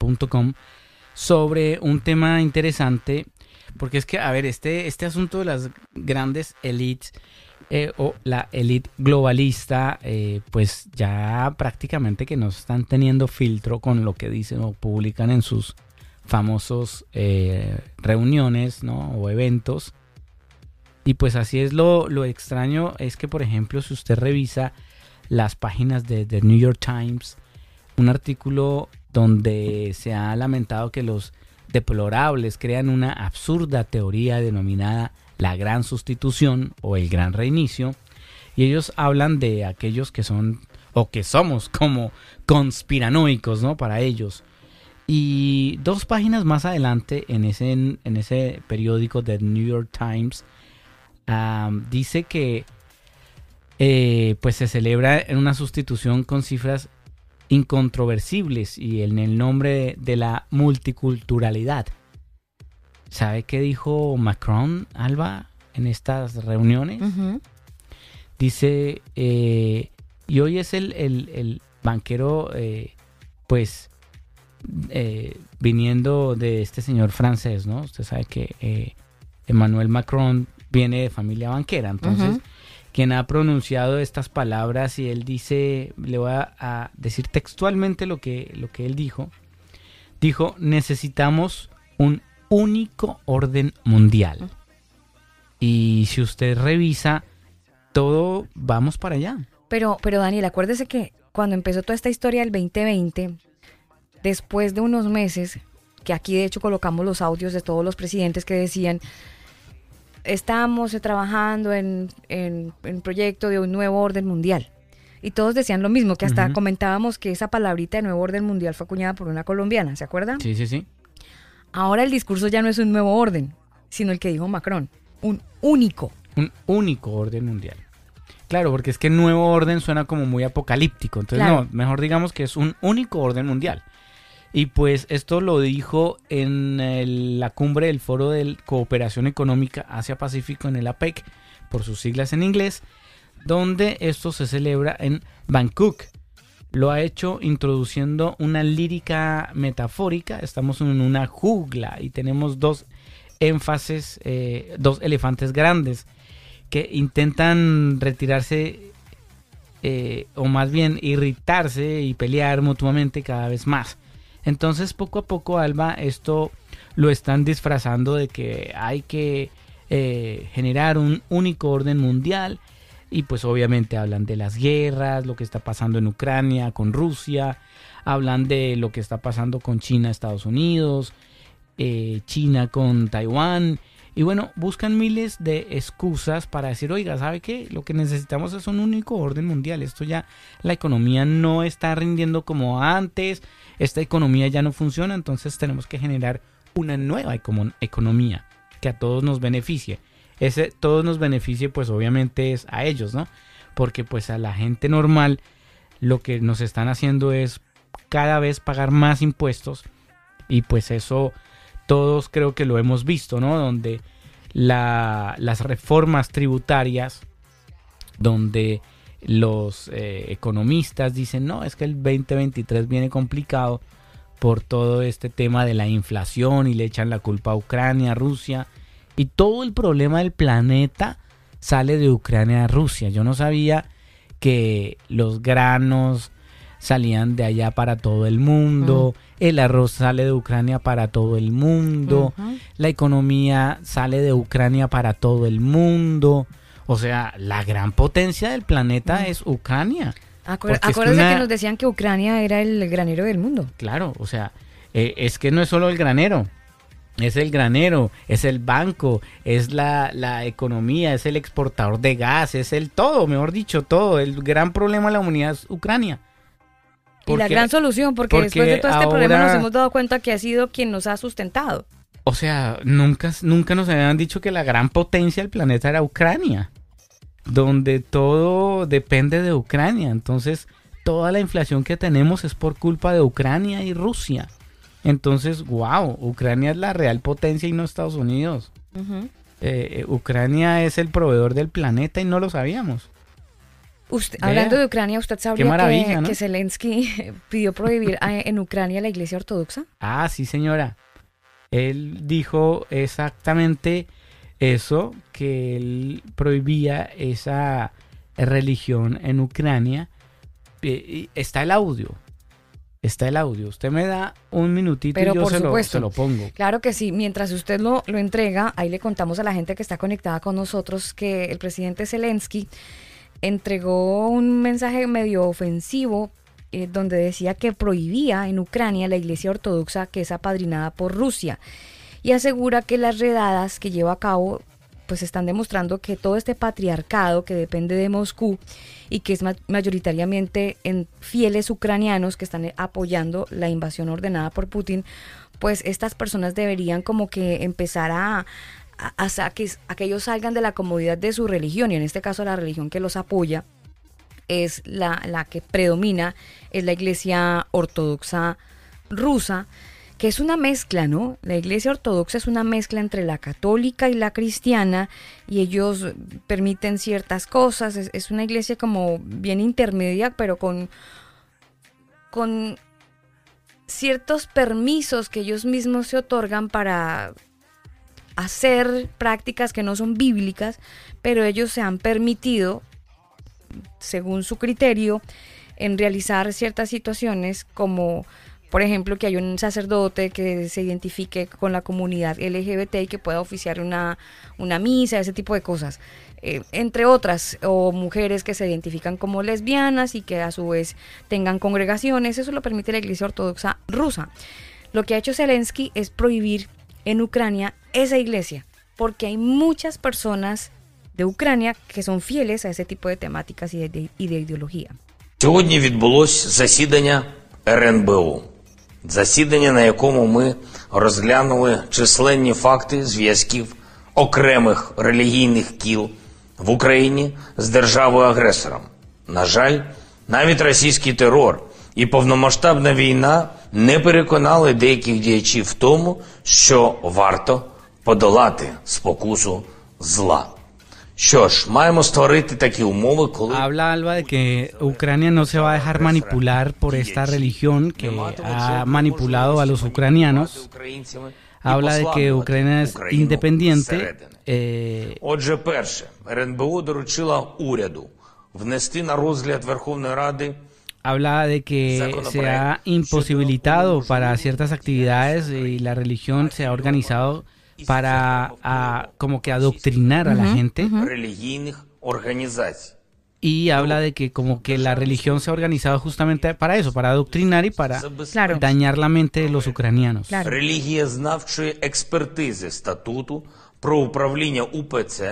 sobre un tema interesante, porque es que, a ver, este, este asunto de las grandes elites eh, o la elite globalista, eh, pues ya prácticamente que no están teniendo filtro con lo que dicen o publican en sus famosos reuniones ¿no? o eventos y pues así es lo, lo extraño, es que por ejemplo si usted revisa las páginas de The New York Times, un artículo donde se ha lamentado que los deplorables crean una absurda teoría denominada la gran sustitución o el gran reinicio, y ellos hablan de aquellos que son o que somos como conspiranoicos, ¿no? Para ellos. Y dos páginas más adelante en ese, en ese periódico de New York Times dice que eh, pues se celebra en una sustitución con cifras incontroversibles y en el nombre de, la multiculturalidad. ¿Sabe qué dijo Macron, Alba, en estas reuniones? Dice, eh, y hoy es el, banquero, eh, pues, viniendo de este señor francés, ¿no? Usted sabe que Emmanuel Macron viene de familia banquera. Entonces, quien ha pronunciado estas palabras y él dice, le voy a, decir textualmente lo que, lo que él dijo, dijo, necesitamos un único orden mundial. Y si usted revisa, todo vamos para allá. Pero, pero Daniel, acuérdese que cuando empezó toda esta historia del 2020, después de unos meses, que aquí de hecho colocamos los audios de todos los presidentes que decían, estamos trabajando en, en, proyecto de un nuevo orden mundial. Y todos decían lo mismo, que hasta comentábamos que esa palabrita de nuevo orden mundial fue acuñada por una colombiana, ¿se acuerdan? Sí, sí, sí. Ahora el discurso ya no es un nuevo orden, sino el que dijo Macron, un único. Un único orden mundial. Claro, porque es que nuevo orden suena como muy apocalíptico, entonces no, mejor digamos que es un único orden mundial. Y pues esto lo dijo en la cumbre del Foro de Cooperación Económica Asia-Pacífico en el APEC, por sus siglas en inglés, donde esto se celebra en Bangkok. Lo ha hecho introduciendo una lírica metafórica. Estamos en una jungla y tenemos dos énfasis, eh, dos elefantes grandes que intentan retirarse eh, o más bien irritarse y pelear mutuamente cada vez más. Entonces poco a poco, Alba, esto lo están disfrazando de que hay que eh, generar un único orden mundial y pues obviamente hablan de las guerras, lo que está pasando en Ucrania con Rusia, hablan de lo que está pasando con China, Estados Unidos, eh, China con Taiwán. Y bueno, buscan miles de excusas para decir, oiga, ¿sabe qué? Lo que necesitamos es un único orden mundial. Esto ya, la economía no está rindiendo como antes, esta economía ya no funciona, entonces tenemos que generar una nueva economía que a todos nos beneficie. Ese todos nos beneficie pues obviamente es a ellos, ¿no? Porque pues a la gente normal lo que nos están haciendo es cada vez pagar más impuestos y pues eso todos creo que lo hemos visto, ¿no? Donde la, las reformas tributarias, donde los eh, economistas dicen, no, es que el 2023 viene complicado por todo este tema de la inflación y le echan la culpa a Ucrania, Rusia, y todo el problema del planeta sale de Ucrania a Rusia. Yo no sabía que los granos salían de allá para todo el mundo, el arroz sale de Ucrania para todo el mundo, la economía sale de Ucrania para todo el mundo. O sea, la gran potencia del planeta es Ucrania. acuérdense que nos decían que Ucrania era el granero del mundo. Claro, o sea, eh, es que no es solo el granero, es el granero, es el banco, es la, la, economía, es el exportador de gas, es el todo, mejor dicho, todo. El gran problema de la humanidad es Ucrania y la gran solución, porque, después de todo este problema nos hemos dado cuenta que ha sido quien nos ha sustentado. O sea, nunca, nunca nos habían dicho que la gran potencia del planeta era Ucrania, donde todo depende de Ucrania. Entonces, toda la inflación que tenemos es por culpa de Ucrania y Rusia. Entonces, wow, Ucrania es la real potencia y no Estados Unidos. Eh, eh, Ucrania es el proveedor del planeta y no lo sabíamos hablando de Ucrania, ¿usted sabía que, Zelensky [laughs] pidió prohibir en Ucrania la iglesia ortodoxa? Ah, sí, señora. Él dijo exactamente eso, que él prohibía esa religión en Ucrania. Está el audio. Está el audio. Usted me da un minutito y yo se, lo, se, lo, pongo. Claro que sí. Mientras usted lo, lo entrega, ahí le contamos a la gente que está conectada con nosotros que el presidente Zelensky entregó un mensaje medio ofensivo eh, donde decía que prohibía en Ucrania la iglesia ortodoxa que es apadrinada por Rusia y asegura que las redadas que lleva a cabo pues están demostrando que todo este patriarcado que depende de Moscú y que es mayoritariamente en fieles ucranianos que están apoyando la invasión ordenada por Putin, pues estas personas deberían como que empezar a, hasta que, a que ellos salgan de la comodidad de su religión, y en este caso la religión que los apoya es la, la que predomina, es la iglesia ortodoxa rusa, que es una mezcla, ¿no? La iglesia ortodoxa es una mezcla entre la católica y la cristiana y ellos permiten ciertas cosas, es, una iglesia como bien intermedia, pero con, con ciertos permisos que ellos mismos se otorgan para hacer prácticas que no son bíblicas, pero ellos se han permitido, según su criterio, en realizar ciertas situaciones como por ejemplo, que hay un sacerdote que se identifique con la comunidad LGBT y que pueda oficiar una, una misa, ese tipo de cosas. Eh, entre otras, o mujeres que se identifican como lesbianas y que a su vez tengan congregaciones, eso lo permite la Iglesia Ortodoxa rusa. Lo que ha hecho Zelensky es prohibir en Ucrania esa iglesia, porque hay muchas personas de Ucrania que son fieles a ese tipo de temáticas y de, y de ідеологія. Сьогодні відбулось засідання РНБО, засідання, на якому ми розглянули численні факти зв'язків окремих релігійних кіл в Україні з державою-агресором. На жаль, навіть російський терор і повномасштабна війна не переконали деяких діячів в тому, що варто подолати спокусу зла. Що ж, маємо створити такі умови, коли Habla Alba de que Ucrania no se va a dejar manipular por esta religión que ha manipulado a los ucranianos. Habla de que Ucrania es independiente. Eh... Отже, перше, РНБО доручила уряду внести на розгляд Верховної Ради habla de que se ha imposibilitado para ciertas actividades y la religión se ha organizado para como que adoctrinar a la gente. Y habla de que como que la religión se ha organizado justamente para eso, para adoctrinar y para dañar la mente de los ucranianos.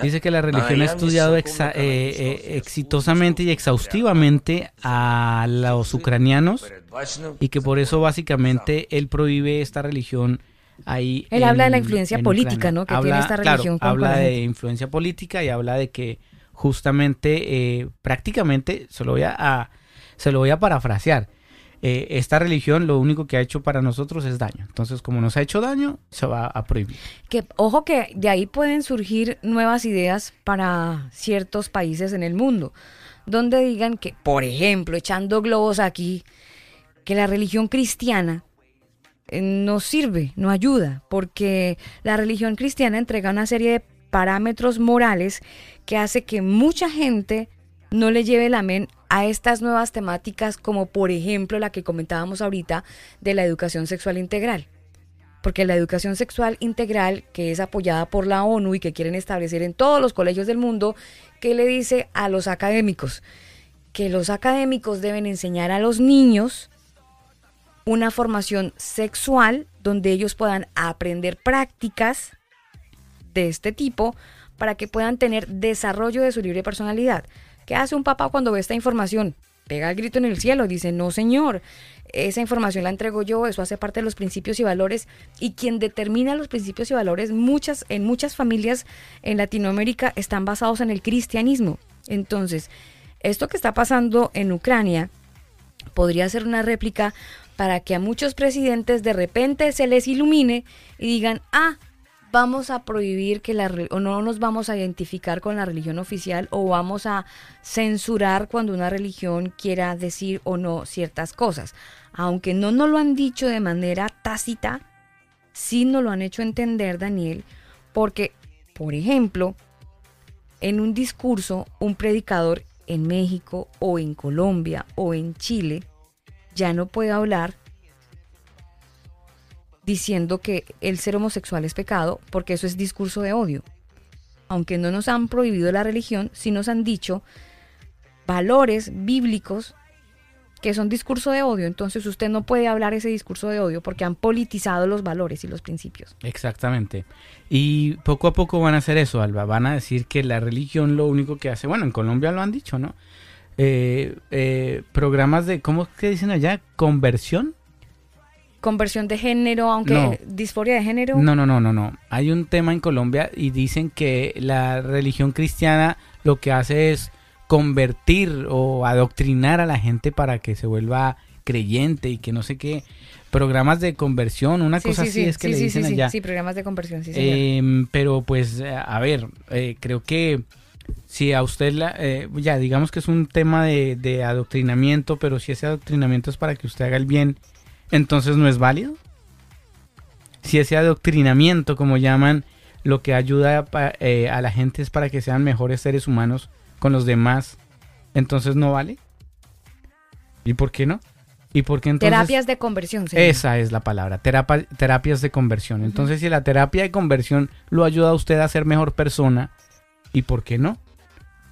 Dice que la religión ha estudiado eh, eh, exitosamente y exhaustivamente a los ucranianos y que por eso básicamente él prohíbe esta religión ahí. Él habla de la influencia política, ¿no? Que tiene esta religión. habla de influencia política y habla de que justamente, eh, prácticamente, se lo voy a, se lo voy a parafrasear. Eh, esta religión lo único que ha hecho para nosotros es daño. Entonces, como nos ha hecho daño, se va a prohibir. Que, ojo que de ahí pueden surgir nuevas ideas para ciertos países en el mundo, donde digan que, por ejemplo, echando globos aquí, que la religión cristiana eh, no sirve, no ayuda, porque la religión cristiana entrega una serie de parámetros morales que hace que mucha gente no le lleve la men a estas nuevas temáticas como por ejemplo la que comentábamos ahorita de la educación sexual integral. Porque la educación sexual integral, que es apoyada por la ONU y que quieren establecer en todos los colegios del mundo, ¿qué le dice a los académicos? Que los académicos deben enseñar a los niños una formación sexual donde ellos puedan aprender prácticas de este tipo para que puedan tener desarrollo de su libre personalidad. ¿Qué hace un papá cuando ve esta información? Pega el grito en el cielo, dice, no señor, esa información la entrego yo, eso hace parte de los principios y valores y quien determina los principios y valores muchas, en muchas familias en Latinoamérica están basados en el cristianismo. Entonces, esto que está pasando en Ucrania podría ser una réplica para que a muchos presidentes de repente se les ilumine y digan, ah, vamos a prohibir que la o no nos vamos a identificar con la religión oficial o vamos a censurar cuando una religión quiera decir o no ciertas cosas. Aunque no nos lo han dicho de manera tácita, sí nos lo han hecho entender, Daniel, porque, por ejemplo, en un discurso, un predicador en México o en Colombia o en Chile ya no puede hablar diciendo que el ser homosexual es pecado, porque eso es discurso de odio. Aunque no nos han prohibido la religión, sí nos han dicho valores bíblicos que son discurso de odio. Entonces usted no puede hablar ese discurso de odio porque han politizado los valores y los principios. Exactamente. Y poco a poco van a hacer eso, Alba. Van a decir que la religión lo único que hace, bueno, en Colombia lo han dicho, ¿no? Eh, eh, programas de, ¿cómo que dicen allá? Conversión conversión de género, aunque disforia de género. No, no, no, no, no. Hay un tema en Colombia y dicen que la religión cristiana lo que hace es convertir o adoctrinar a la gente para que se vuelva creyente y que no sé qué programas de conversión, una cosa así es que le dicen allá. Sí, programas de conversión, sí. Eh, pero pues, a ver, eh, creo que si a usted, la, eh, ya digamos que es un tema de, de adoctrinamiento, pero si ese adoctrinamiento es para que usted haga el bien entonces no es válido. Si ese adoctrinamiento, como llaman, lo que ayuda eh, a la gente es para que sean mejores seres humanos con los demás, entonces no vale. ¿Y por qué no? ¿Y por qué entonces? Terapias de conversión. Esa es la palabra, terapias de conversión. Entonces, si la terapia de conversión lo ayuda a usted a ser mejor persona, ¿y por qué no?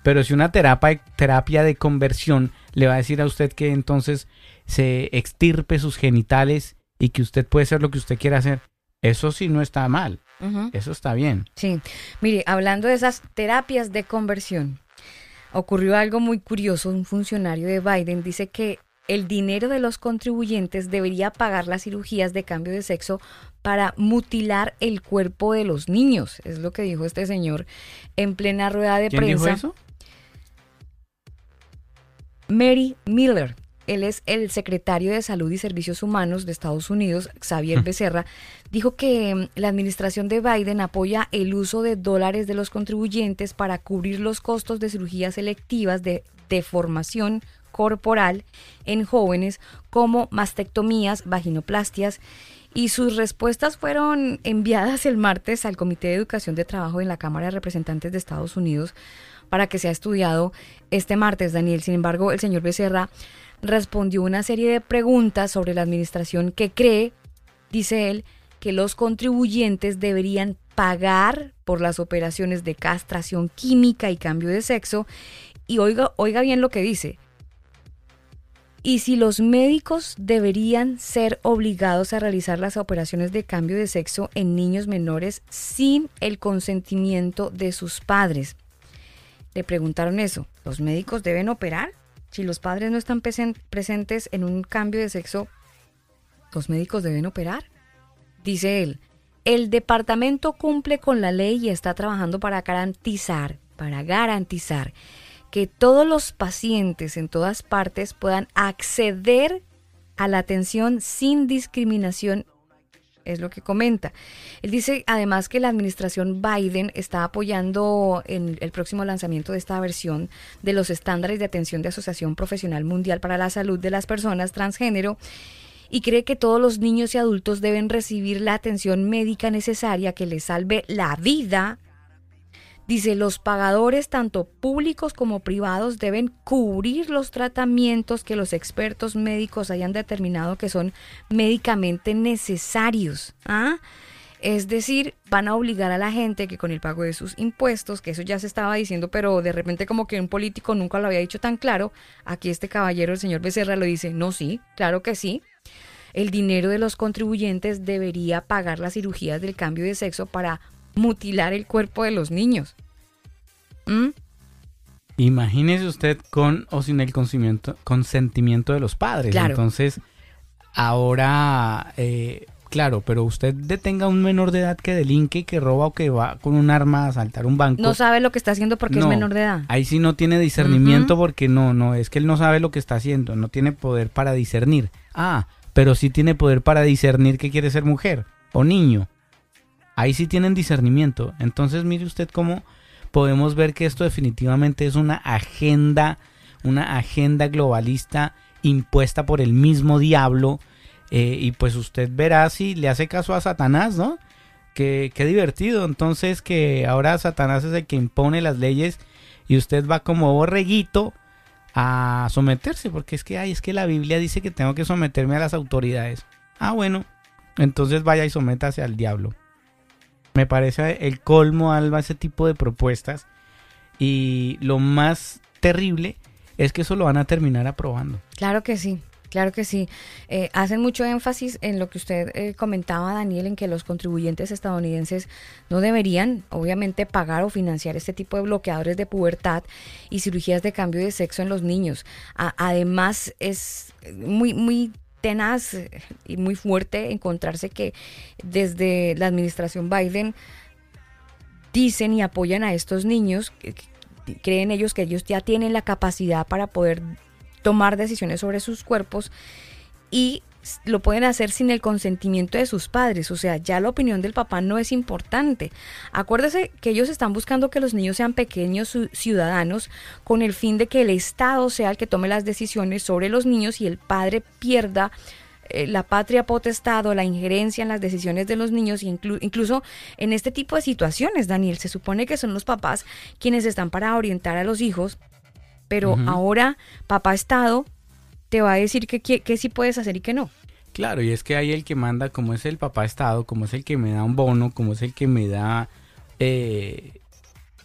Pero si una terapia, terapia de conversión le va a decir a usted que entonces se extirpe sus genitales y que usted puede ser lo que usted quiera hacer, eso sí no está mal. Eso está bien. Sí. Mire, hablando de esas terapias de conversión, ocurrió algo muy curioso. Un funcionario de Biden dice que el dinero de los contribuyentes debería pagar las cirugías de cambio de sexo para mutilar el cuerpo de los niños. Es lo que dijo este señor en plena rueda de ¿Quién prensa. Dijo eso? Mary Miller, él es el secretario de Salud y Servicios Humanos de Estados Unidos, Xavier Becerra, dijo que mm, la administración de Biden apoya el uso de dólares de los contribuyentes para cubrir los costos de cirugías selectivas de deformación corporal en jóvenes como mastectomías, vaginoplastias y sus respuestas fueron enviadas el martes al Comité de Educación de Trabajo en la Cámara de Representantes de Estados Unidos para que sea estudiado este martes, Daniel. Sin embargo, el señor Becerra respondió una serie de preguntas sobre la administración que cree, dice él, que los contribuyentes deberían pagar por las operaciones de castración química y cambio de sexo. Y oiga, oiga bien lo que dice. Y si los médicos deberían ser obligados a realizar las operaciones de cambio de sexo en niños menores sin el consentimiento de sus padres. Le preguntaron eso. ¿Los médicos deben operar? Si los padres no están presentes en un cambio de sexo, ¿los médicos deben operar? Dice él, el departamento cumple con la ley y está trabajando para garantizar, para garantizar que todos los pacientes en todas partes puedan acceder a la atención sin discriminación es lo que comenta. Él dice además que la administración Biden está apoyando en el próximo lanzamiento de esta versión de los estándares de atención de Asociación Profesional Mundial para la Salud de las Personas Transgénero y cree que todos los niños y adultos deben recibir la atención médica necesaria que les salve la vida. Dice, los pagadores, tanto públicos como privados, deben cubrir los tratamientos que los expertos médicos hayan determinado que son médicamente necesarios. ¿ah? Es decir, van a obligar a la gente que con el pago de sus impuestos, que eso ya se estaba diciendo, pero de repente como que un político nunca lo había dicho tan claro, aquí este caballero, el señor Becerra, lo dice, no, sí, claro que sí, el dinero de los contribuyentes debería pagar las cirugías del cambio de sexo para mutilar el cuerpo de los niños. ¿Mm? Imagínese usted con o sin el consentimiento, consentimiento de los padres. Entonces, ahora, eh, claro, pero usted detenga a un menor de edad que delinque, que roba o que va con un arma a asaltar un banco. No sabe lo que está haciendo porque es menor de edad. Ahí sí no tiene discernimiento porque no, no, es que él no sabe lo que está haciendo, no tiene poder para discernir. Ah, pero sí tiene poder para discernir que quiere ser mujer o niño. Ahí sí tienen discernimiento. Entonces mire usted cómo podemos ver que esto definitivamente es una agenda, una agenda globalista impuesta por el mismo diablo. Eh, y pues usted verá si le hace caso a Satanás, ¿no? Qué, qué divertido. Entonces que ahora Satanás es el que impone las leyes y usted va como borreguito a someterse, porque es que, ay, es que la Biblia dice que tengo que someterme a las autoridades. Ah, bueno, entonces vaya y sométase al diablo. Me parece el colmo, Alba, ese tipo de propuestas. Y lo más terrible es que eso lo van a terminar aprobando. Claro que sí. Claro que sí. Eh, hacen mucho énfasis en lo que usted eh, comentaba, Daniel, en que los contribuyentes estadounidenses no deberían, obviamente, pagar o financiar este tipo de bloqueadores de pubertad y cirugías de cambio de sexo en los niños. además, es muy, muy tenaz y muy fuerte encontrarse que desde la administración Biden dicen y apoyan a estos niños, creen ellos que ellos ya tienen la capacidad para poder tomar decisiones sobre sus cuerpos y lo pueden hacer sin el consentimiento de sus padres, o sea, ya la opinión del papá no es importante. Acuérdese que ellos están buscando que los niños sean pequeños ciudadanos con el fin de que el Estado sea el que tome las decisiones sobre los niños y el padre pierda eh, la patria potestad o la injerencia en las decisiones de los niños, incluso en este tipo de situaciones, Daniel, se supone que son los papás quienes están para orientar a los hijos pero ahora papá Estado te va a decir que, sí puedes hacer y que no. Claro, y es que hay el que manda, como es el papá Estado, como es el que me da un bono, como es el que me da eh,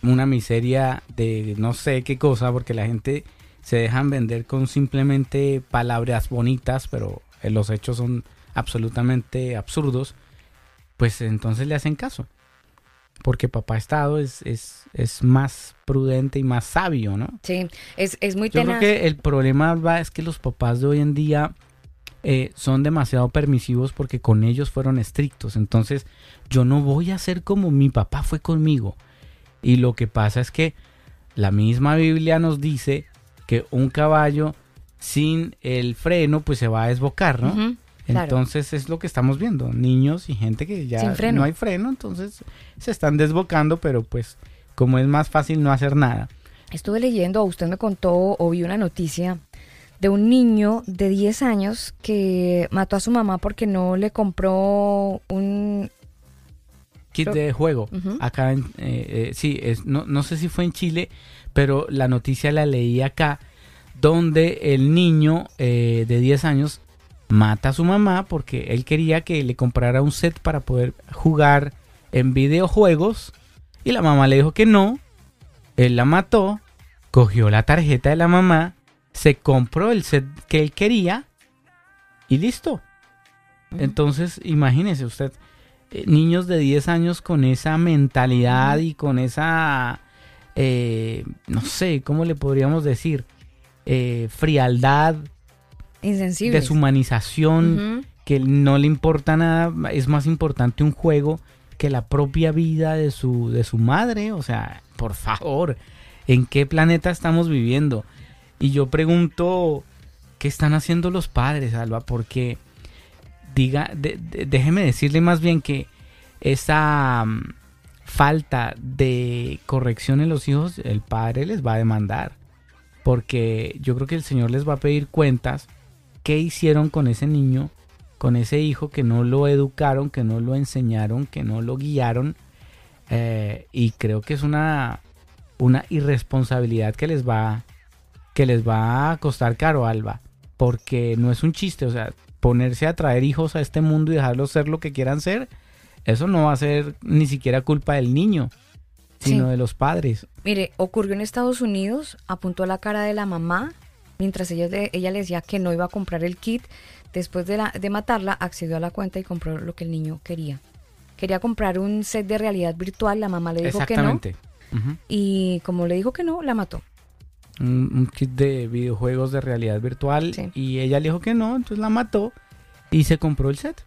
una miseria de no sé qué cosa, porque la gente se dejan vender con simplemente palabras bonitas, pero los hechos son absolutamente absurdos, pues entonces le hacen caso porque papá Estado es, es, es más prudente y más sabio, ¿no? Sí, es, es muy Yo creo que el problema va es que los papás de hoy en día eh, son demasiado permisivos porque con ellos fueron estrictos. Entonces, yo no voy a ser como mi papá fue conmigo. Y lo que pasa es que la misma Biblia nos dice que un caballo sin el freno pues se va a desbocar, ¿no? Entonces es lo que estamos viendo, niños y gente que ya no hay freno, entonces se están desbocando, pero pues como es más fácil no hacer nada. Estuve leyendo, usted me contó o vi una noticia de un niño de 10 años que mató a su mamá porque no le compró un kit de juego. Acá, en, eh, eh, sí, es, no, no sé si fue en Chile, pero la noticia la leí acá, donde el niño eh, de 10 años mata a su mamá porque él quería que le comprara un set para poder jugar en videojuegos y la mamá le dijo que no. Él la mató, cogió la tarjeta de la mamá, se compró el set que él quería y listo. Entonces, imagínese usted, eh, niños de 10 años con esa mentalidad y con esa, eh, no sé, ¿cómo le podríamos decir? Eh, frialdad, deshumanización, que no le importa nada, es más importante un juego que la propia vida de su, de su madre, o sea, por favor, ¿en qué planeta estamos viviendo? Y yo pregunto, ¿qué están haciendo los padres, Alba? Porque, diga, déjeme decirle más bien que esa mm, falta de corrección en los hijos, el padre les va a demandar. Porque yo creo que el Señor les va a pedir cuentas qué hicieron con ese niño, con ese hijo que no lo educaron, que no lo enseñaron, que no lo guiaron. Eh, y creo que es una, una irresponsabilidad que les va que les va a costar caro, Alba, porque no es un chiste, o sea, ponerse a traer hijos a este mundo y dejarlos ser lo que quieran ser, eso no va a ser ni siquiera culpa del niño, sino de los padres. Mire, ocurrió en Estados Unidos, apuntó a la cara de la mamá, mientras ella, ella le decía que no iba a comprar el kit, después de, la, de matarla, accedió a la cuenta y compró lo que el niño quería. Quería comprar un set de realidad virtual, la mamá le dijo que no. Y como le dijo que no, la mató. Un, kit de videojuegos de realidad virtual y ella le dijo que no, entonces la mató y se compró el set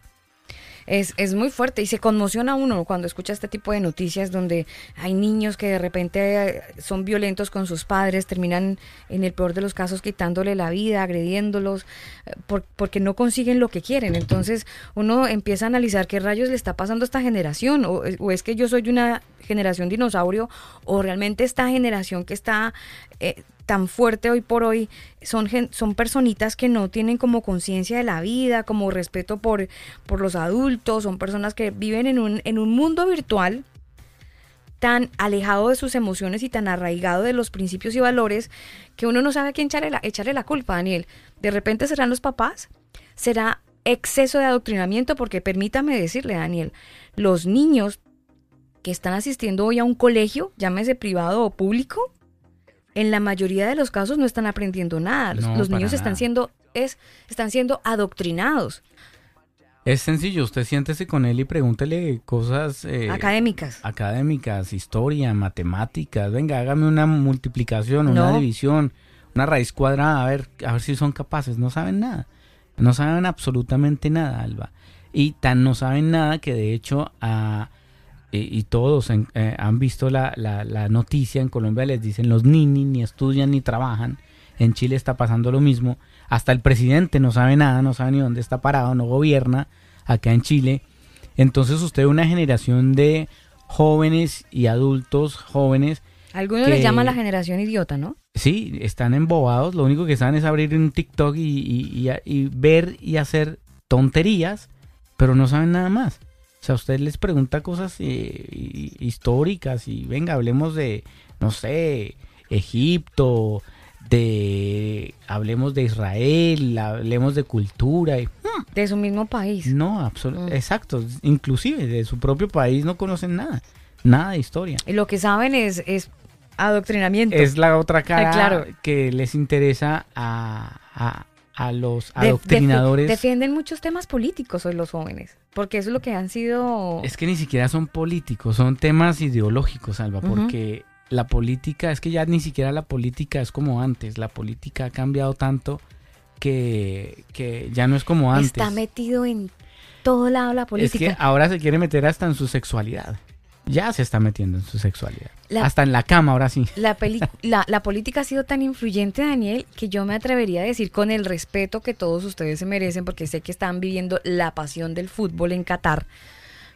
es, muy fuerte y se conmociona uno cuando escucha este tipo de noticias donde hay niños que de repente eh, son violentos con sus padres, terminan en el peor de los casos quitándole la vida, agrediéndolos, eh, porque no consiguen lo que quieren. Entonces uno empieza a analizar qué rayos le está pasando a esta generación, o, o es que yo soy una generación dinosaurio, o realmente esta generación que está... Eh, tan fuerte hoy por hoy son, son personitas que no tienen como conciencia de la vida, como respeto por, por los adultos, son personas que viven en un, en un mundo virtual tan alejado de sus emociones y tan arraigado de los principios y valores que uno no sabe a quién echarle la, echarle la culpa, Daniel. De repente serán los papás, será exceso de adoctrinamiento, porque permítame decirle, Daniel, los niños que están asistiendo hoy a un colegio, llámese privado o público, en la mayoría de los casos no están aprendiendo nada. Los, niños están siendo, es, están siendo adoctrinados. Es sencillo, usted siéntese con él y pregúntele cosas eh, académicas. Académicas, historia, matemáticas. Venga, hágame una multiplicación, una división, una raíz cuadrada, a ver, a ver si son capaces. No saben nada. No saben absolutamente nada, Alba. Y tan no saben nada que de hecho a y, todos eh, han visto la, la, noticia, en Colombia les dicen los ninis ni estudian ni trabajan, en Chile está pasando lo mismo, hasta el presidente no sabe nada, no sabe ni dónde está parado, no gobierna acá en Chile. Entonces usted una generación de jóvenes y adultos jóvenes. Algunos les llaman la generación idiota, ¿no? Sí, están embobados, lo único que saben es abrir un TikTok y, y, y ver y hacer tonterías, pero no saben nada más. O sea, usted les pregunta cosas eh, históricas y venga, hablemos de, no sé, Egipto, de, hablemos de Israel, hablemos de cultura. Y, hmm, de su mismo país. No, absolutamente, mm. exacto. Inclusive de su propio país no conocen nada, nada de historia. Y lo que saben es, es adoctrinamiento. Es la otra cara claro. que les interesa a, a los adoctrinadores. defienden muchos temas políticos hoy los jóvenes, porque eso es lo que han sido... Es que ni siquiera son políticos, son temas ideológicos, Alba, porque la política, es que ya ni siquiera la política es como antes, la política ha cambiado tanto que, que ya no es como antes. Está metido en todo lado la política. Es que ahora se quiere meter hasta en su sexualidad ya se está metiendo en su sexualidad. Hasta en la cama, ahora sí. [laughs] La, la, política ha sido tan influyente, Daniel, que yo me atrevería a decir con el respeto que todos ustedes se merecen, porque sé que están viviendo la pasión del fútbol en Qatar,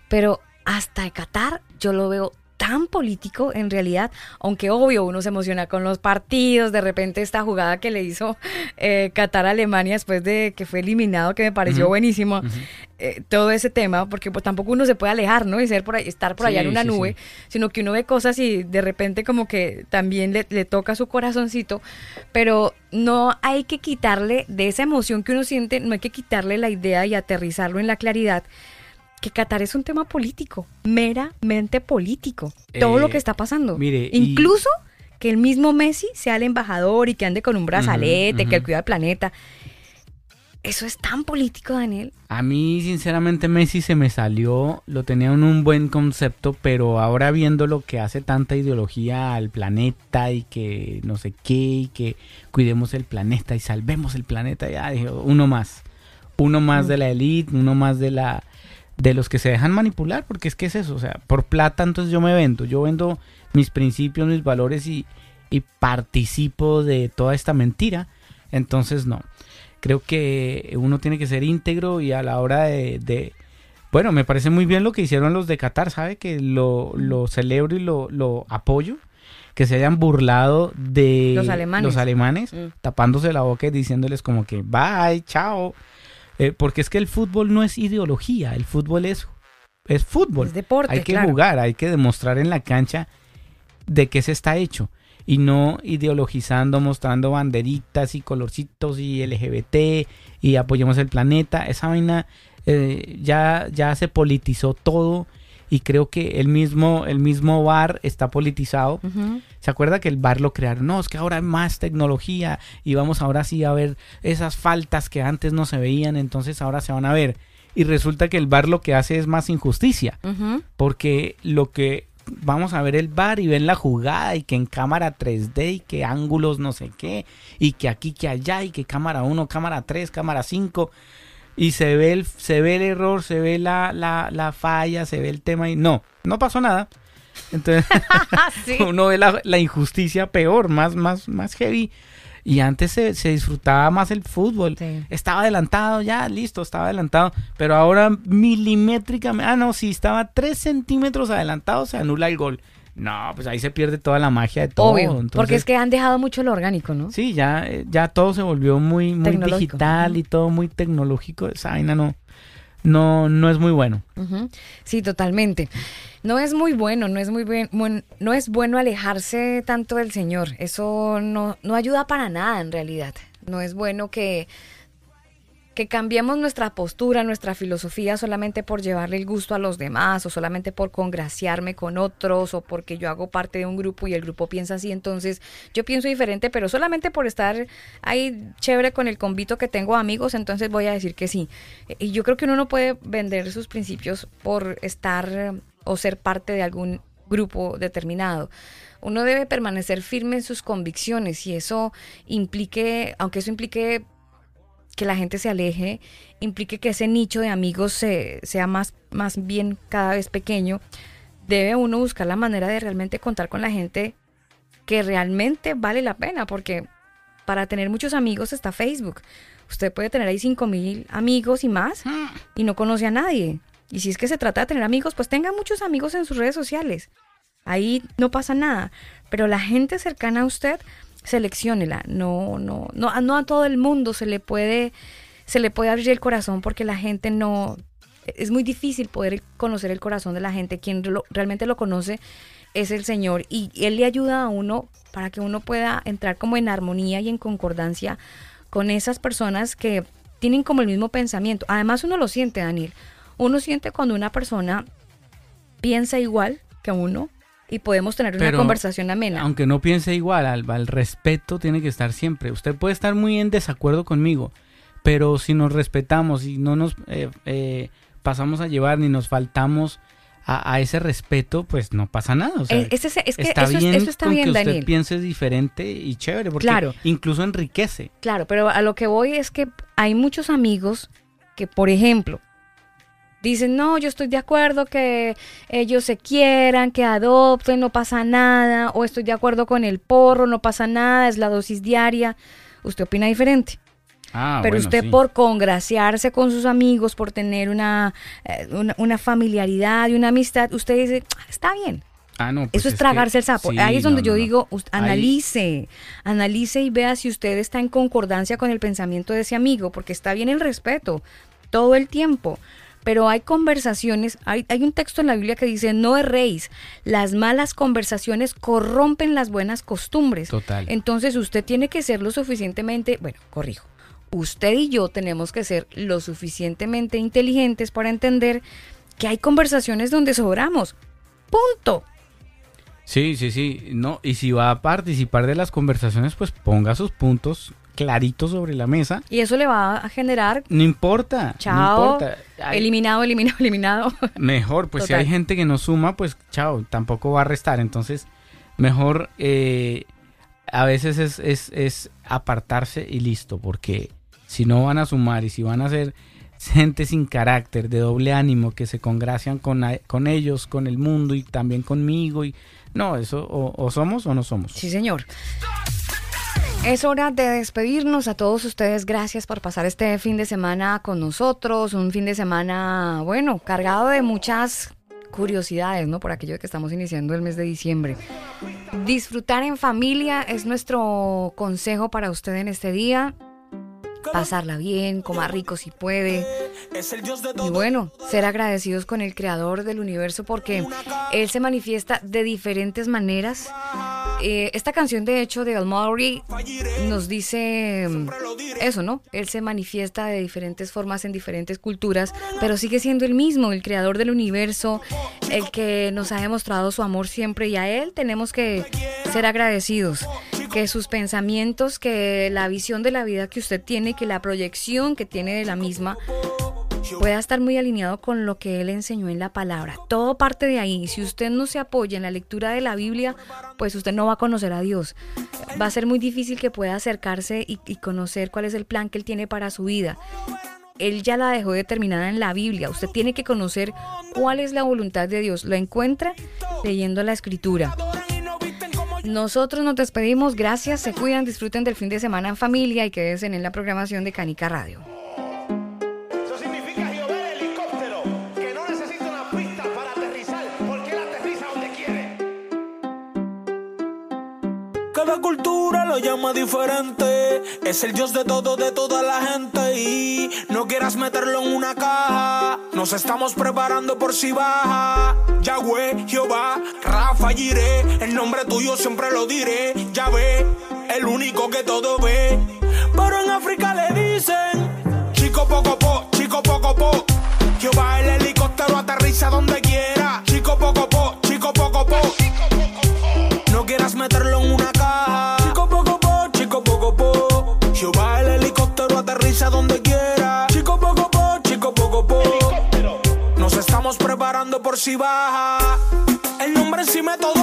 pero hasta Qatar yo lo veo tan político en realidad, aunque obvio uno se emociona con los partidos, de repente esta jugada que le hizo eh, Qatar a Alemania después de que fue eliminado, que me pareció buenísimo, eh, todo ese tema, porque pues tampoco uno se puede alejar, ¿no? Y ser por ahí, estar por allá en una nube, sino que uno ve cosas y de repente como que también le, le toca su corazoncito, pero no hay que quitarle de esa emoción que uno siente, no hay que quitarle la idea y aterrizarlo en la claridad que Qatar es un tema político, meramente político. todo lo que eh, está pasando. Mire, Incluso que el mismo Messi sea el embajador y que ande con un brazalete, que él cuida el planeta. Eso es tan político, Daniel. A mí, sinceramente, Messi se me salió, lo tenía en un buen concepto, pero ahora viendo lo que hace tanta ideología al planeta y que no sé qué, y que cuidemos el planeta y salvemos el planeta, ya dije, uno más. Uno más mm. de la élite, uno más de la de los que se dejan manipular, porque es que es eso, o sea, por plata entonces yo me vendo, yo vendo mis principios, mis valores y, participo de toda esta mentira, entonces no. Creo que uno tiene que ser íntegro y a la hora de, de bueno, me parece muy bien lo que hicieron los de Qatar, ¿sabe? Que lo, lo celebro y lo, lo apoyo. Que se hayan burlado de Los alemanes. los alemanes, Mm. tapándose la boca y diciéndoles como que bye, chao. Eh, porque es que el fútbol no es ideología, el fútbol es, es fútbol. Es deporte, hay que claro. jugar, hay que demostrar en la cancha de qué se está hecho. Y no ideologizando, mostrando banderitas y colorcitos y LGBT y apoyemos el planeta. Esa vaina eh, ya, ya se politizó todo y creo que el mismo, el mismo bar está politizado. ¿Se acuerda que el bar lo crearon? No, es que ahora hay más tecnología y vamos ahora sí a ver esas faltas que antes no se veían, entonces ahora se van a ver. Y resulta que el bar lo que hace es más injusticia, porque lo que vamos a ver el bar y ven la jugada y que en cámara 3D y que ángulos no sé qué y que aquí, que allá y que cámara 1, cámara 3, cámara 5 y se ve el, se ve el error, se ve la, la, la falla, se ve el tema y no, no pasó nada. Entonces [laughs] [laughs] Sí. uno ve la, la injusticia peor, más, más, más heavy. Y antes se, se disfrutaba más el fútbol. Sí. Estaba adelantado, ya, listo, estaba adelantado. Pero ahora milimétricamente, ah, no, si estaba 3 centímetros adelantado, se anula el gol. No, pues ahí se pierde toda la magia de todo. Obvio, porque es que han dejado mucho lo orgánico, ¿no? Sí, ya, eh, ya todo se volvió muy, muy digital y todo muy tecnológico. Esa vaina no, no, no es muy bueno. Sí, totalmente. No es muy bueno, no es muy buen- buen- no es bueno alejarse tanto del Señor. Eso no, no ayuda para nada en realidad. No es bueno que, que cambiemos nuestra postura, nuestra filosofía solamente por llevarle el gusto a los demás o solamente por congraciarme con otros o porque yo hago parte de un grupo y el grupo piensa así, entonces yo pienso diferente, pero solamente por estar ahí chévere con el convito que tengo amigos, entonces voy a decir que sí. Y yo creo que uno no puede vender sus principios por estar eh, o ser parte de algún grupo determinado. Uno debe permanecer firme en sus convicciones y eso implique, aunque eso implique que la gente se aleje, implique que ese nicho de amigos se- sea más, más bien cada vez pequeño, debe uno buscar la manera de realmente contar con la gente que realmente vale la pena, porque para tener muchos amigos está Facebook. Usted puede tener ahí 5 mil amigos y más y no conoce a nadie. Y si es que se trata de tener amigos, pues tenga muchos amigos en sus redes sociales. Ahí no pasa nada. Pero la gente cercana a usted, selecciónela. No, no, no, no a todo el mundo se le puede, se le puede abrir el corazón porque la gente no, es muy difícil poder conocer el corazón de la gente. Quien lo- realmente lo conoce es el Señor y Él le ayuda a uno para que uno pueda entrar como en armonía y en concordancia con esas personas que tienen como el mismo pensamiento. Además uno lo siente, Daniel. Uno siente cuando una persona piensa igual que uno y podemos tener una conversación amena. Aunque no piense igual, Alba, el respeto tiene que estar siempre. Usted puede estar muy en desacuerdo conmigo, pero si nos respetamos y no nos eh, eh, pasamos a llevar ni nos faltamos a, a ese respeto, pues no pasa nada. o sea, Eh, es, ese- es que está eso, es- bien eso está con bien, que usted Daniel. piense diferente y chévere, porque Claro. incluso enriquece. Claro, pero a lo que voy es que hay muchos amigos que, por ejemplo, dicen, no, yo estoy de acuerdo que ellos se quieran, que adopten, no pasa nada, o estoy de acuerdo con el porro, no pasa nada, es la dosis diaria. Usted opina diferente. Ah, Pero bueno, usted sí. por congraciarse con sus amigos, por tener una, eh, una, una familiaridad y una amistad, usted dice, "Ah, está bien. Ah, no, pues Eso es tragarse el sapo. sí, Ahí es donde no, yo no, digo, Ahí- analice, analice y vea si usted está en concordancia con el pensamiento de ese amigo, porque está bien el respeto todo el tiempo. Pero hay conversaciones, hay, hay un texto en la Biblia que dice, no erréis, las malas conversaciones corrompen las buenas costumbres. Total. Entonces usted tiene que ser lo suficientemente, bueno, corrijo, usted y yo tenemos que ser lo suficientemente inteligentes para entender que hay conversaciones donde sobramos. Punto. Sí, sí, sí. No, y si va a participar de las conversaciones, pues ponga sus puntos claritos sobre la mesa. Y eso le va a generar No importa. chao, No importa. Hay- eliminado, eliminado, eliminado. [laughs] Mejor, pues si hay gente que no suma, pues chao, tampoco va a restar. Entonces, mejor eh, a veces es, es, es apartarse y listo, porque si no van a sumar y si van a ser gente sin carácter, de doble ánimo, que se congracian con, con ellos, con el mundo y también conmigo, y no, eso o, o somos o no somos. Sí, señor. Es hora de despedirnos a todos ustedes. Gracias por pasar este fin de semana con nosotros. Un fin de semana, bueno, cargado de muchas curiosidades, ¿no? Por aquello que estamos iniciando el mes de diciembre. Disfrutar en familia es nuestro consejo para usted en este día pasarla bien, coma rico si puede. Y bueno, ser agradecidos con el creador del universo porque él se manifiesta de diferentes maneras. Eh, esta canción, de hecho, de Al Maury nos dice mm, eso, ¿no? Él se manifiesta de diferentes formas en diferentes culturas, pero sigue siendo el mismo, el creador del universo, el que nos ha demostrado su amor siempre y a él tenemos que ser agradecidos que sus pensamientos, que la visión de la vida que usted tiene, que la proyección que tiene de la misma pueda estar muy alineado con lo que él enseñó en la palabra. Todo parte de ahí. Si usted no se apoya en la lectura de la Biblia, pues usted no va a conocer a Dios. Va a ser muy difícil que pueda acercarse y, y conocer cuál es el plan que él tiene para su vida. Él ya la dejó determinada en la Biblia. Usted tiene que conocer cuál es la voluntad de Dios. Lo encuentra leyendo la escritura. Nosotros nos despedimos, gracias, se cuidan, disfruten del fin de semana en familia y quédense en la programación de Canica Radio. Cada cultura lo llama diferente. Es el Dios de todo, de toda la gente. Y no quieras meterlo en una caja. Nos estamos preparando por si baja. Yahweh, Jehová, Rafa, Jiré. El nombre tuyo siempre lo diré. Ya ve, el único que todo ve. Pero en África le dicen: Chico poco po, chico poco po. Jehová, el helicóptero aterriza donde quiera. Aterriza donde quiera. Chico poco po, chico poco po. Nos estamos preparando por si baja. El nombre encima de todo